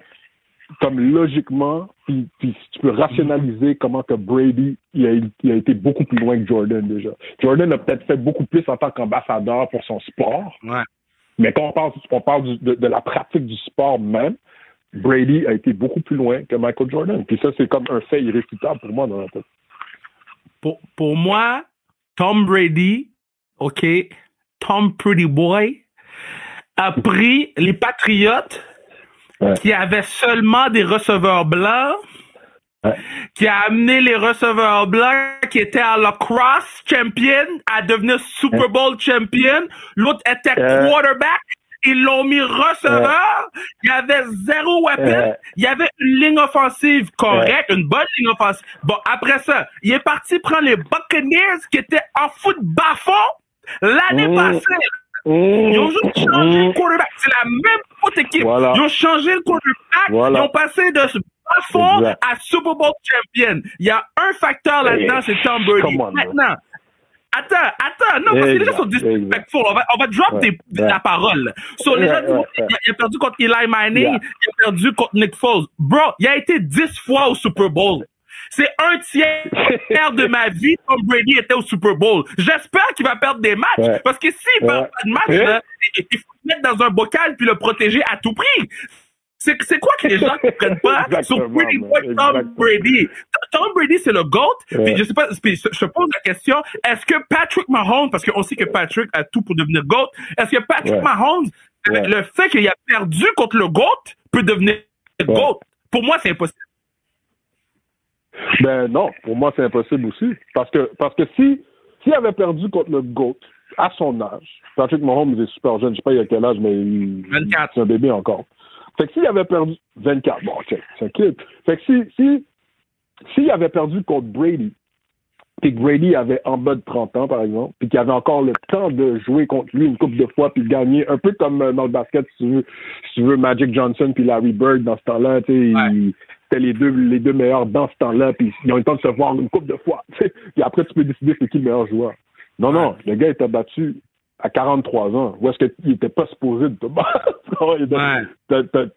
comme logiquement, puis, puis tu peux rationaliser comment que Brady il a, il a, été beaucoup plus loin que Jordan déjà. Jordan a peut-être fait beaucoup plus en tant qu'ambassadeur pour son sport. Ouais. Mais quand on parle, on parle de, de, la pratique du sport même, Brady a été beaucoup plus loin que Michael Jordan. Puis ça, c'est comme un fait irréfutable pour moi dans la tête. Pour, pour moi, Tom Brady, OK, Tom Pretty Boy, a pris les Patriotes qui avait seulement des receveurs blancs, qui a amené les receveurs blancs qui étaient à la cross champion à devenir Super Bowl champion. L'autre était quarterback. Ils l'ont mis receveur. Il y avait zéro weapon. Il y avait une ligne offensive correcte, une bonne ligne offensive. Bon, après ça, il est parti prendre les Buccaneers qui étaient en foot bas l'année mmh. passée. Ils ont juste changé le quarterback. C'est la même faute équipe. Ils ont changé le quarterback. Ils ont passé de fond à Super Bowl champion. Il y a un facteur là-dedans, c'est Tom Brady. Maintenant, Attends, attends, non, parce que les gens sont disrespectful. On va, on va drop des, la parole. So, les gens disent, il, a perdu contre Eli Manning, il a perdu contre Nick Foles. Bro, il a été dix fois au Super Bowl. C'est un tiers de ma vie Tom Brady était au Super Bowl. J'espère qu'il va perdre des matchs. Parce que s'il perd pas de match, il faut le mettre dans un bocal puis le protéger à tout prix. C'est, quoi que les gens ne comprennent pas sur Brady, Tom Brady? Tom Brady, c'est le GOAT. Puis je sais pas, je pose la question, est-ce que Patrick Mahomes, parce qu'on sait que Patrick a tout pour devenir GOAT, est-ce que Patrick Mahomes, le fait qu'il a perdu contre le GOAT, peut devenir GOAT? pour moi, c'est impossible. Ben non, pour moi, c'est impossible aussi. Parce que, parce que si, s'il avait perdu contre le GOAT à son âge, Patrick Mahomes est super jeune, je sais pas il a quel âge, mais il, 24. c'est un bébé encore. Fait que s'il avait perdu 24, bon, ok, c'est kid. Fait que si, si, s'il avait perdu contre Brady, puis que Brady avait en bas de 30 ans, par exemple, puis qu'il avait encore le temps de jouer contre lui une couple de fois, puis de gagner, un peu comme euh, dans le basket, si tu veux, si tu veux Magic Johnson puis Larry Bird dans ce temps-là, tu sais, Ouais. c'était les deux, les deux meilleurs dans ce temps-là, puis ils ont eu le temps de se voir une couple de fois, puis après, tu peux décider c'est qui le meilleur joueur. Non, non, le gars était battu à 43 ans. Où est-ce qu'il était pas supposé de te battre? il, était, Ouais. t'as- t'as-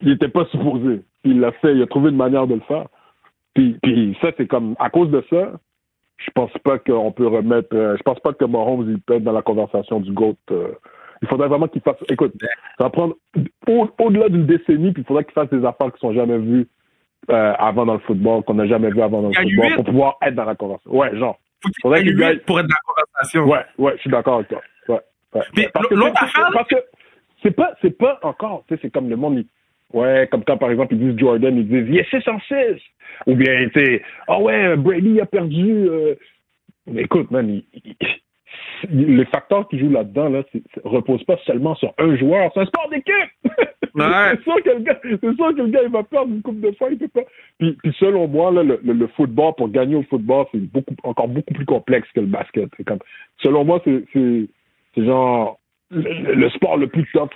il était pas supposé. Puis il l'a fait, il a trouvé une manière de le faire. Puis, puis ça, c'est comme, à cause de ça, je pense pas qu'on peut remettre, euh, je pense pas que Mahomes, il peut être dans la conversation du GOAT. euh. il faudrait vraiment qu'il fasse, écoute, ça va prendre au- au-delà d'une décennie, puis il faudrait qu'il fasse des affaires qui sont jamais vues euh, avant dans le football, qu'on n'a jamais vu avant dans le football, pour pouvoir être dans la conversation. Ouais, genre. Faut qu'il Faudrait ait qu'il gagne. pour être dans la conversation. Ouais, ouais, je suis d'accord avec toi. Ouais, ouais. Puis Parce que l'autre c'est- affaire- Parce que c'est pas, c'est pas encore, tu sais, c'est comme le monde, il- ouais, comme quand par exemple ils disent Jordan, ils disent il est 6 en 6. Ou bien, tu sais, ah ouais, Brady a perdu. euh. Mais écoute, man, il- il- les facteurs qui jouent là-dedans, là, c'est- reposent pas seulement sur un joueur, c'est un sport d'équipe! Ouais. c'est sûr que le gars, c'est sûr que le gars, il va perdre une coupe de fois, il peut pas. Puis, puis selon moi, là, le, le, le football, pour gagner au football, c'est beaucoup, encore beaucoup plus complexe que le basket. Comme, selon moi, c'est, genre, le, sport le plus top.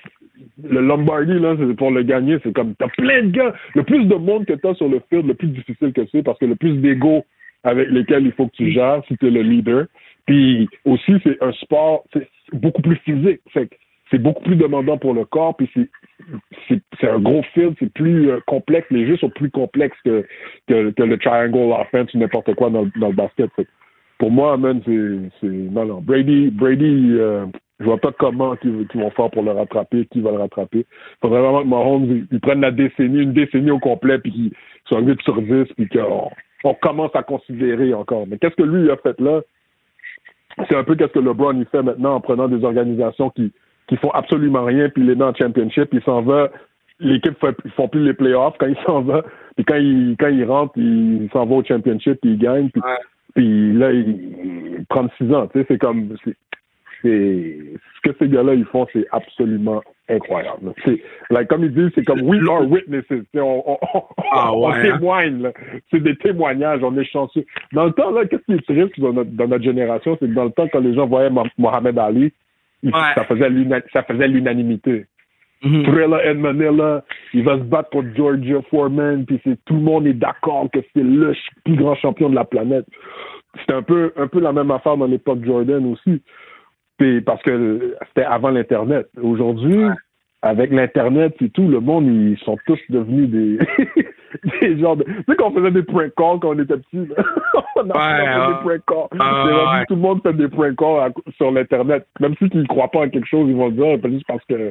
Le Lombardi, là, c'est pour le gagner, c'est comme, t'as plein de gars. Le plus de monde que t'as sur le field, le plus difficile que c'est, parce que le plus d'ego avec lesquels il faut que tu gères si t'es le leader. Puis aussi, c'est un sport, c'est beaucoup plus physique. Fait c'est beaucoup plus demandant pour le corps, puis c'est un gros field, c'est plus euh, complexe. Les jeux sont plus complexes que, que, que le triangle offense ou n'importe quoi dans, dans le basket. Fait pour moi, man, c'est non non. Brady, Brady, euh, je vois pas comment ils, vont faire pour le rattraper, qui va le rattraper. Faudrait vraiment que Mahomes il, il prenne la décennie, une décennie au complet, puis qu'il soit 8 sur 10, puis qu'on on commence à considérer encore. Mais qu'est-ce que lui il a fait là? C'est un peu qu'est-ce que LeBron il fait maintenant en prenant des organisations qui qui font absolument rien, puis il est dans le championship, il s'en va. L'équipe fait, ils font plus les playoffs quand il s'en va. Puis quand il quand il rentre, il, s'en va au championship, puis il gagne. Puis, Ouais. puis là, il, il 36 ans, tu sais, c'est comme c'est ce que ces gars-là ils font, c'est absolument incroyable. C'est like, comme ils disent, c'est comme we are witnesses. On, on, on, Ah ouais, hein? témoigne. C'est des témoignages, on est chanceux. Dans le temps, là, qu'est-ce qui est triste dans notre, dans notre génération, c'est que dans le temps, quand les gens voyaient Mo- Mohamed Ali, Ouais. ça faisait ça faisait l'unanimité. Mhm. Thriller and Manila, il va se battre contre Georgia Foreman, puis c'est tout le monde est d'accord que c'est le plus grand champion de la planète. C'était un peu un peu la même affaire dans l'époque Jordan aussi. Puis parce que c'était avant l'internet. Aujourd'hui, avec l'internet et tout, le monde ils sont tous devenus des des genres de tu sais qu'on faisait des prank calls quand on était petits. là? on a Ouais, fait ouais. des prank calls. Ah, ouais. tout le monde fait des prank calls à- sur l'internet. Même si ne croient pas en quelque chose, ils vont le dire pas juste parce que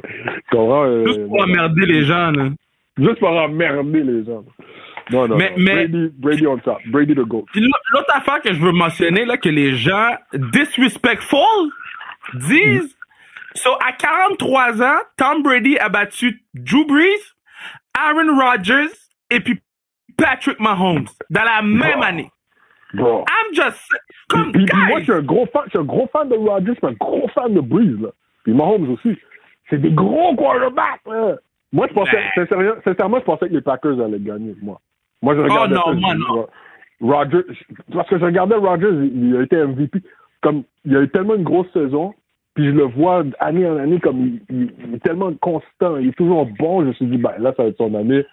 euh, Juste pour emmerder les gens, là. Juste pour emmerder les gens. Non, non, Mais- non. mais- Brady, Brady on top. Brady the GOAT. L'autre affaire que je veux mentionner, là, que les gens disrespectful disent, so, à 43 ans, Tom Brady a battu Drew Brees, Aaron Rodgers et puis Patrick Mahomes dans la même année. Bro. I'm just, comme, Puis, puis moi, je suis un gros fan, je suis un gros fan de Rodgers, je suis un gros fan de Breeze, là. Puis Mahomes aussi. C'est des gros quarterbacks, là. Moi, je pensais, sincèrement, sincèrement, je pensais que les Packers allaient gagner, moi. Moi, je Oh regardais non, ça, je moi, non. Rodgers, parce que je regardais Rodgers, il, il a été MVP. Comme, il a eu tellement une grosse saison, puis je le vois année en année, comme, il, il- il est tellement constant, il est toujours bon, je me suis dit, ben, là, ça va être son année.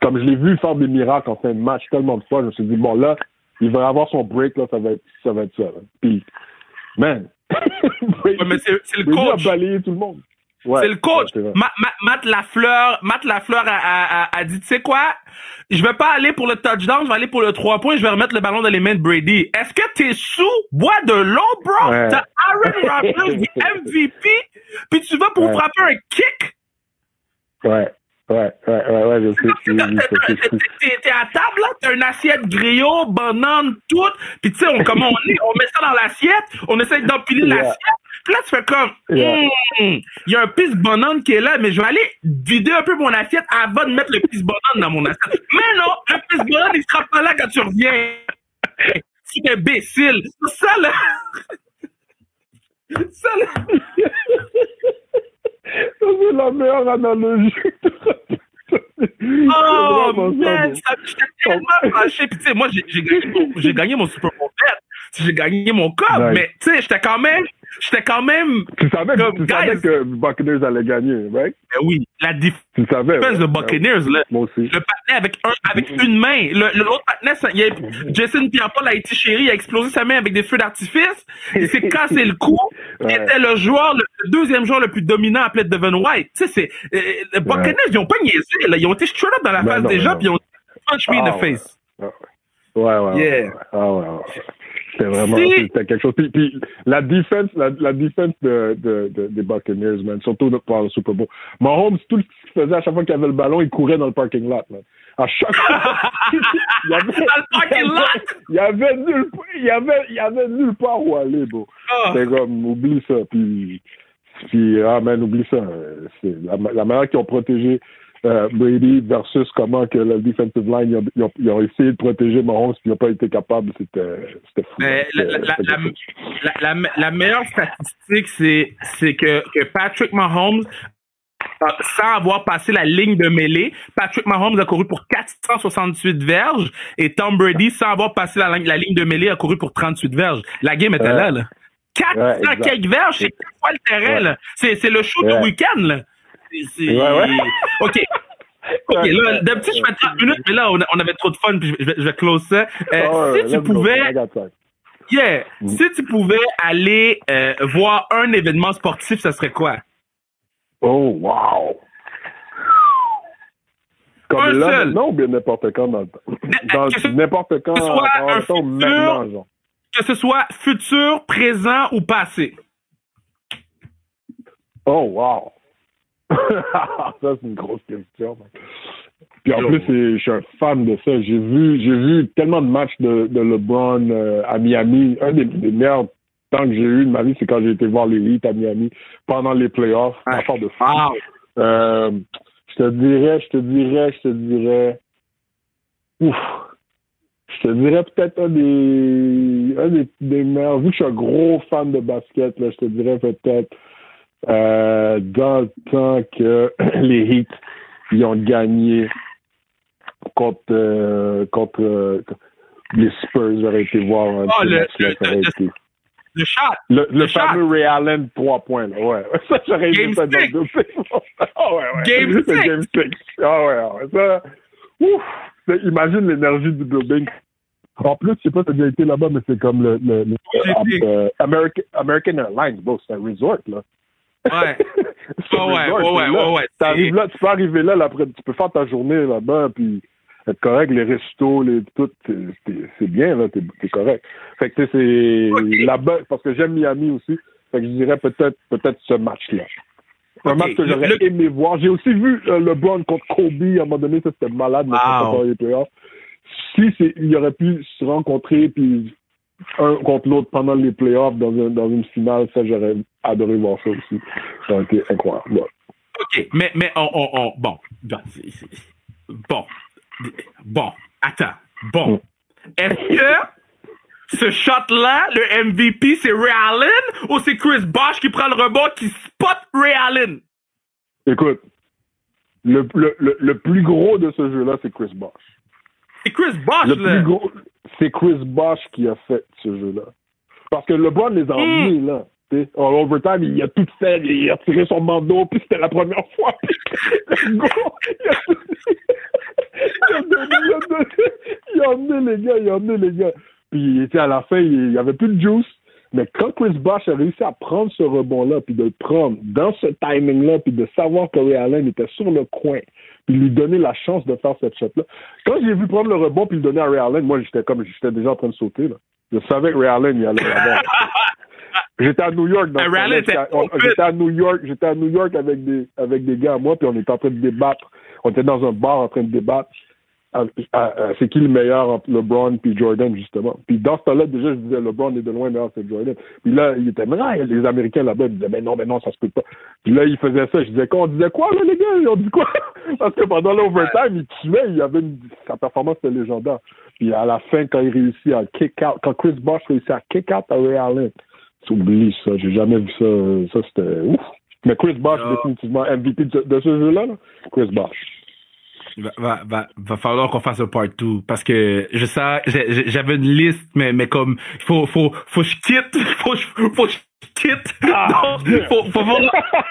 Comme je l'ai vu faire des miracles en fin de match tellement de fois, je me suis dit, bon, là, il va avoir son break, là, ça va être ça. Va être ça là. Puis, man, Ouais, mais c'est le coach. a balayé tout le monde. Ouais, c'est le coach. ouais, Matt Lafleur, Matt Lafleur a, a, a, a dit, tu sais quoi? Je vais pas aller pour le touchdown, je vais aller pour le 3 points, je vais remettre le ballon dans les mains de Brady. Est-ce que t'es sous? Bois de l'eau, bro? Ouais. T'as Aaron Rodgers, MVP, puis tu vas pour frapper un kick? Ouais. Ouais, ouais, ouais, ouais, je sais. T'es à table, là, t'as une assiette griot, banane, tout, puis tu sais, on, comme on, on met ça dans l'assiette, on essaie d'empiler l'assiette, puis là, tu fais comme, hmm, il y a un pisse banane qui est là, mais je vais aller vider un peu mon assiette avant de mettre le pisse banane dans mon assiette. Mais non, le pisse banane, il sera pas là quand tu reviens. C'est imbécile. Ça, là... Ça, là... c'est la meilleure analogie. oh, man, ça, j'étais tellement fâché. Puis, tu sais, moi, j'ai gagné, mon, gagné mon Super Bowl j'ai gagné mon cop, mais tu sais, j'étais quand même, j'étais quand même. Tu savais, que, tu savais que Buccaneers allait gagner, right? Ben oui, la tu savais, de Buccaneers, là. Moi aussi. Le patinet avec un, avec une main. L'autre patinet, Jason Pierre-Paul a été chéri, il a explosé sa main avec des feux d'artifice. Il s'est cassé le cou. Il était le joueur, le, deuxième joueur le plus dominant appelé Devin White. Tu sais, c'est, euh, les Buccaneers, ils ont pas niaisé, là. Ils ont été straight up dans la ben face des gens, puis ils ont punch me in the ah face. Ouais, ouais, ouais. Yeah. Ah, ouais, ouais. C'était vraiment c'était quelque chose. Puis, puis la défense, la, la défense de, de, de, des Buccaneers, man, surtout pour le Super Bowl. Mahomes, tout ce qu'il faisait à chaque fois qu'il avait le ballon, il courait dans le parking lot, man. À chaque fois. il y avait, dans le parking lot! Il y avait nulle, il y avait, il avait nulle part où aller, bro. Oh. C'était comme, oublie ça. Puis, puis, ah, man, oublie ça. C'est la, la manière qu'ils ont protégé euh, Brady versus comment que la defensive line ils ont, ils ont, essayé de protéger Mahomes puis ils n'ont pas été capables, c'était fou. Mais la, la, la, la, meilleure statistique, c'est que, que Patrick Mahomes euh, sans avoir passé la ligne de mêlée, Patrick Mahomes a couru pour 468 verges et Tom Brady, sans avoir passé la, la ligne de mêlée, a couru pour 38 verges. La game était là, là. 400 quelques verges, c'est quoi le terrain? C'est le show du week-end, là. Ouais, ouais. OK. OK, là, d'habitude, je fais 30 minutes, mais là, on, avait trop de fun, puis je vais, je vais close ça. Euh, si tu pouvais... Yeah. Mm. Si tu pouvais aller euh, voir un événement sportif, ça serait quoi? Oh, wow! Comme un là, seul. Non, ou bien n'importe quand dans le temps? N'importe quand, que ce soit un futur, maintenant, genre. Que ce soit futur, présent ou passé. Oh, wow! ça, c'est une grosse question. Puis en plus, je suis un fan de ça. J'ai vu, j'ai vu tellement de matchs de, de LeBron euh, à Miami. Un des, meilleurs temps que j'ai eu de ma vie, c'est quand j'ai été voir l'élite à Miami pendant les playoffs. Ah, de fou. Euh, je te dirais, je te dirais, je te dirais. Ouf. Je te dirais peut-être un des, un des, des meilleurs. Vu que je suis un gros fan de basket, là, je te dirais peut-être euh, dans le temps que les Heat ils ont gagné contre, euh, contre euh, les Spurs, j'aurais été voir un oh, le, le, le, été... le, shot. Le, le, fameux Ray Allen 3 points. Là. Ouais. Ça, j'aurais aimé ça dans le oh, ouais, ouais. Game 6. Game 6. Ah ouais, ouais. Ça, ouf, imagine l'énergie du building. En plus, je sais pas si tu as déjà été là-bas, mais c'est comme le, le, le euh, American, American Airlines, bon, c'est un resort, là. Ouais. oh, ouais, ouais, ouais, ouais, ouais, là, tu peux arriver là, là, tu peux faire ta journée là-bas, puis être correct, les restos, les, tout, c'est bien, là, t'es correct. Fait que, c'est là-bas, parce que j'aime Miami aussi, fait que je dirais peut-être peut-être ce match-là. Un match que j'aurais aimé voir. J'ai aussi vu euh, le LeBron contre Kobe, à un moment donné, ça c'était malade, mais wow. pas les playoffs. Si il aurait pu se rencontrer puis un contre l'autre pendant les playoffs dans, dans une finale, ça, j'aurais adoré voir ça aussi. Ça aurait été incroyable. OK, mais, mais on, on, on bon, bon, bon, attends, bon. Mm. Est-ce que ce shot-là, le MVP, c'est Ray Allen ou c'est Chris Bosh qui prend le rebond qui spot Ray Allen? Écoute, le, le, le, plus gros de ce jeu-là, c'est Chris Bosh. C'est Chris Bosh, le Plus gros, c'est Chris Bosh qui a fait ce jeu-là. Parce que LeBron les a hmm. emmenés, là. En overtime, il a tout fait, il a tiré son bandeau, puis c'était la première fois. il, a donné, il, a donné, il a emmené les gars, il a emmené les gars. Puis à la fin, il n'y avait plus de juice. Mais quand Chris Bosh a réussi à prendre ce rebond-là, puis de le prendre dans ce timing-là, puis de savoir que Ray Allen était sur le coin, puis lui donner la chance de faire cette shot-là. Quand j'ai vu prendre le rebond puis le donner à Ray Allen, moi, j'étais comme, j'étais déjà en train de sauter, là. Je savais que Ray Allen, il allait l'avoir. J'étais à New York dans J'étais à New York, j'étais à New York avec des avec des gars à moi, puis on était en train de débattre on était dans un bar en train de débattre. c'est qui le meilleur entre LeBron puis Jordan, justement. Puis dans ce temps-là, déjà, je disais, LeBron est de loin meilleur que Jordan. Puis là, il était, mais les Américains là-bas, ils disaient, mais non, mais non, ça se peut pas. Puis là, il faisait ça. Je disais, quoi, on disait quoi, là, les gars? Ils ont dit quoi? Parce que pendant l'overtime, il tuait, il avait une, sa performance était légendaire. Puis à la fin, quand il réussit à kick out, quand Chris Bosh réussit à kick out à Ray Allen, tu oublies ça. J'ai jamais vu ça. Ça, c'était ouf. Mais Chris Bosh, définitivement MVP de, de ce jeu-là, là? Chris Bosh. Va, va, va, va falloir qu'on fasse un part 2 parce que je sais j'avais une liste mais mais comme faut faut faut je quitte faut faut je quitte. Ah, faut, faut voir.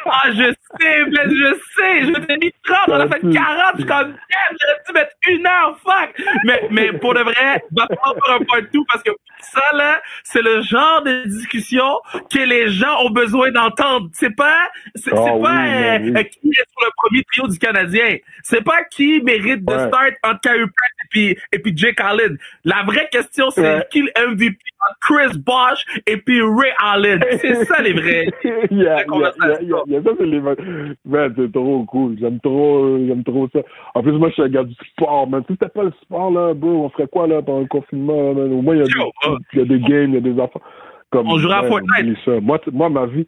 Ah je sais mais je sais je t'ai mis 30 on a fait 40 je suis comme j'aurais dû mettre une heure fuck. Mais mais pour de vrai va falloir faire un part 2 parce que ça là c'est le genre de discussion que les gens ont besoin d'entendre. C'est pas c'est oh, pas euh, qui est sur le premier trio du Canadien. C'est pas qui mérite de start entre Carey et puis, et puis Jake Allen. La vraie question, c'est qui le MVP entre Chris Bosch et puis Ray Allen? C'est ça les vrais. yeah, yeah, yeah, ça, c'est les Man, c'est trop cool. J'aime trop, j'aime trop ça. En plus, moi, je suis un gars du sport, man. Si c'était pas le sport, là, bro, on ferait quoi, là, pendant le confinement, man? Au moins, il y, a des, il y a des games, il y a des affaires. Comme, on jouera à Fortnite. Moi, moi, ma vie,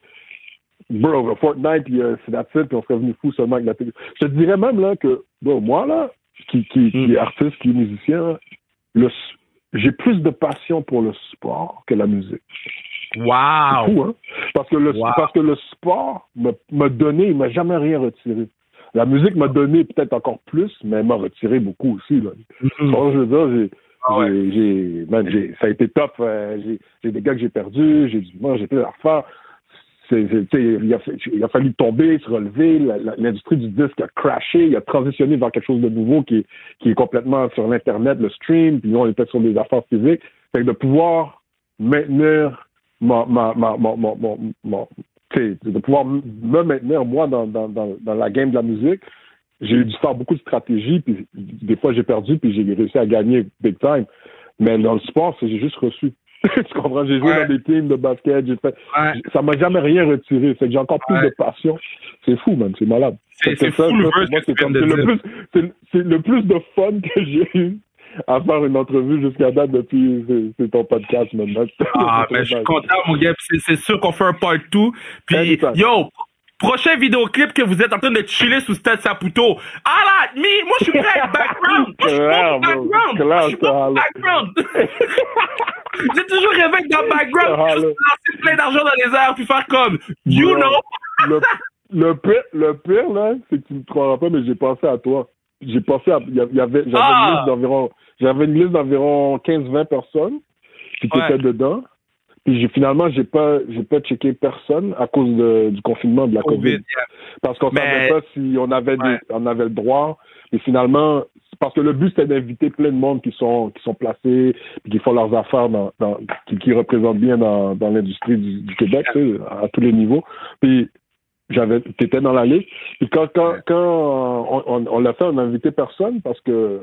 bro, Fortnite, puis euh, c'est la puis on serait venu fou seulement avec la télé. Je te dirais même, là, que, bro, moi, là, qui, qui, qui est hmm. artiste, qui est musicien, le, j'ai plus de passion pour le sport que la musique. Wow! Fou, hein? Parce que le, parce que le sport m'a donné, il m'a jamais rien retiré. La musique m'a donné peut-être encore plus, mais elle m'a retiré beaucoup aussi. Là. Mm-hmm. je veux dire, j'ai, ah j'ai, j'ai, ça a été top. Euh, j'ai, j'ai des gars que j'ai perdus, j'ai du moi, j'ai plein d'affaires il, a, il, a, fallu tomber, se relever. L'industrie du disque a crashé. Il a transitionné vers quelque chose de nouveau qui est, qui est complètement sur l'Internet, le stream. Puis on était sur des affaires physiques. Fait que de pouvoir maintenir ma, ma, ma, ma, ma de pouvoir me maintenir, moi, dans, dans, dans, dans la game de la musique, j'ai eu dû faire beaucoup de stratégies. Puis des fois, j'ai perdu, puis j'ai réussi à gagner big time. Mais dans le sport, j'ai juste reçu. tu comprends? J'ai joué dans des teams de basket, j'ai fait. Ça m'a jamais rien retiré. C'est que j'ai encore plus de passion. C'est fou, man. C'est malade. C'est le le c'est le plus de fun que j'ai eu à faire une entrevue jusqu'à date depuis c'est ton podcast maintenant. Ah, ben, je suis content, mon gars. C'est sûr qu'on fait un part 2. Puis, yo, Prochain vidéoclip que vous êtes en train de chiller sous Stade Saputo. Ah là, me, moi je suis prêt background. Moi je suis pas background. Moi je suis pas background. J'ai toujours rêvé dans le background, juste lancer plein d'argent dans les airs puis faire comme, you know. le, pire, le pire, là, c'est que tu ne croiras pas, mais j'ai pensé à toi. J'ai pensé à, il y avait, j'avais une ah! liste d'environ, j'avais une liste d'environ 15-20 personnes qui étaient dedans. Puis finalement, j'ai pas, j'ai pas checké personne à cause du confinement de la COVID. Parce qu'on savait pas si on avait, on avait le droit. Et finalement, parce que le but c'était d'inviter plein de monde qui sont qui sont placés, qui font leurs affaires dans, qui, qui, représentent bien dans, dans l'industrie du, Québec, à tous les niveaux. Puis j'avais t'étais dans la liste. Puis quand quand, quand on, on, l'a fait, on n'a invité personne parce que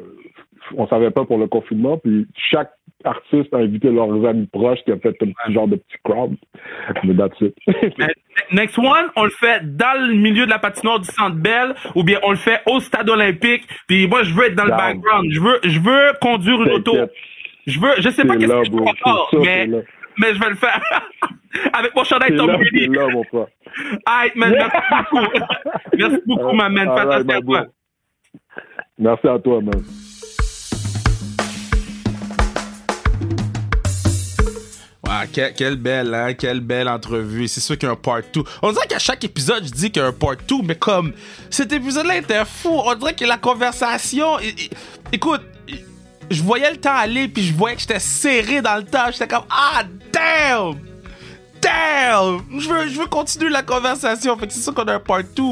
on savait pas pour le confinement. Puis chaque artiste a invité leurs amis proches qui a fait un petit genre de petit crowd. Mais that's it. Next one, on le fait dans le milieu de la patinoire du Centre Bell ou bien on le fait au stade olympique. Puis moi, je veux être dans le background. Je veux, je veux conduire une auto. Je veux, je sais pas qu'est-ce que je peux mais, mais je vais le faire. Avec mon chandail Tom Brady. là, mon frère. man, merci beaucoup. merci beaucoup, ma man. Fantastique à toi. Merci à toi, man. Ah, quelle, belle, hein? Quelle belle entrevue. C'est sûr qu'il y a un part 2. On dirait qu'à chaque épisode, je dis qu'il y a un part 2, mais comme cet épisode-là était fou. On dirait que la conversation. Écoute, je voyais le temps aller, puis je voyais que j'étais serré dans le temps. J'étais comme, ah, damn! Damn! Je veux, je veux continuer la conversation. Fait que c'est sûr qu'on a un part 2.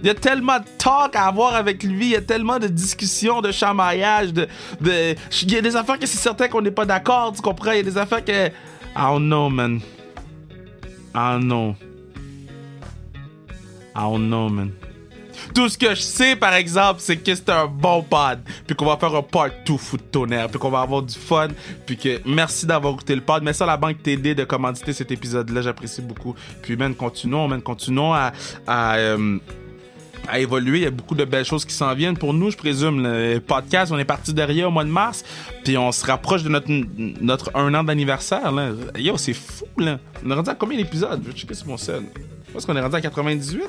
Il y a tellement de talk à avoir avec lui, il y a tellement de discussions, de chamaillage, de, de... Il y a des affaires que c'est certain qu'on n'est pas d'accord, tu comprends? Il y a des affaires que don't know, man. Know. I don't know, man. Tout ce que je sais, par exemple, c'est que c'est un bon pod, puis qu'on va faire un part 2 foot tonnerre, puis qu'on va avoir du fun, puis que merci d'avoir écouté le pod. Merci à la banque TD de commanditer cet épisode-là, j'apprécie beaucoup. Puis, man, continuons, man, continuons à, euh, à évoluer. Il y a beaucoup de belles choses qui s'en viennent pour nous, je présume. Le podcast, on est parti derrière au mois de mars, puis on se rapproche de notre, notre un an d'anniversaire. Yo, c'est fou, là. On est rendu à combien d'épisodes? Je vais checker sur mon sel. Est-ce qu'on est rendu à 98?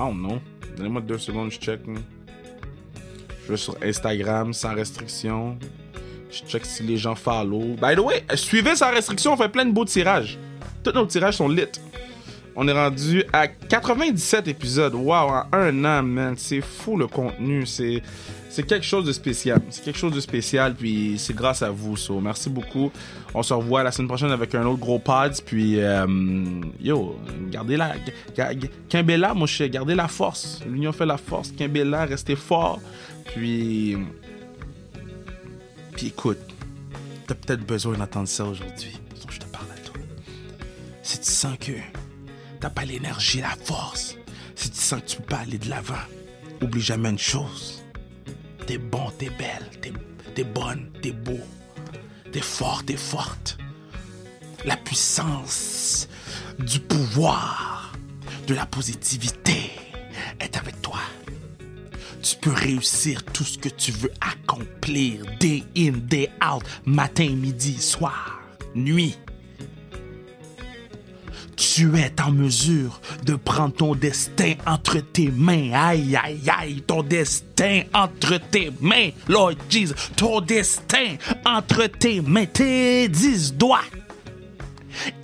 Oh non. Donnez-moi deux secondes, je check. Je vais sur Instagram sans restriction. Je check si les gens follow. By the way, suivez sans restriction, on fait plein de beaux tirages. Tous nos tirages sont lit. On est rendu à 97 épisodes. Wow, en un an, man. C'est fou le contenu. C'est, c'est quelque chose de spécial. C'est quelque chose de spécial. Puis c'est grâce à vous. So, merci beaucoup. On se revoit la semaine prochaine avec un autre gros pod. Puis, euh, yo, gardez la. Kimbella, mon cher. Gardez la force. L'union fait la force. Kimbella, restez fort. Puis. Puis écoute, t'as peut-être besoin d'entendre ça aujourd'hui. Je te parle à toi. Si tu sens que t'as pas l'énergie, la force, si tu sens que tu peux pas aller de l'avant, oublie jamais une chose. T'es bon, t'es belle, t'es, t'es bonne, t'es beau, t'es fort, t'es forte. La puissance du pouvoir, de la positivité est avec toi. Tu peux réussir tout ce que tu veux accomplir, day in, day out, matin, midi, soir, nuit tu es en mesure de prendre ton destin entre tes mains. Aïe, aïe, aïe, ton destin entre tes mains, Lord Jesus. Ton destin entre tes mains, tes dix doigts.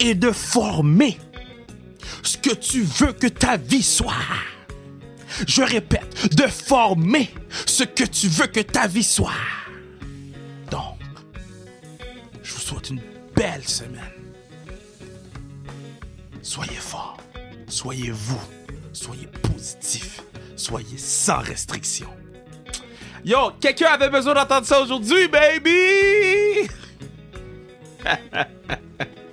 Et de former ce que tu veux que ta vie soit. Je répète, de former ce que tu veux que ta vie soit. Donc, je vous souhaite une belle semaine. Soyez fort, soyez vous, soyez positif, soyez sans restriction. Yo, quelqu'un avait besoin d'entendre ça aujourd'hui, baby!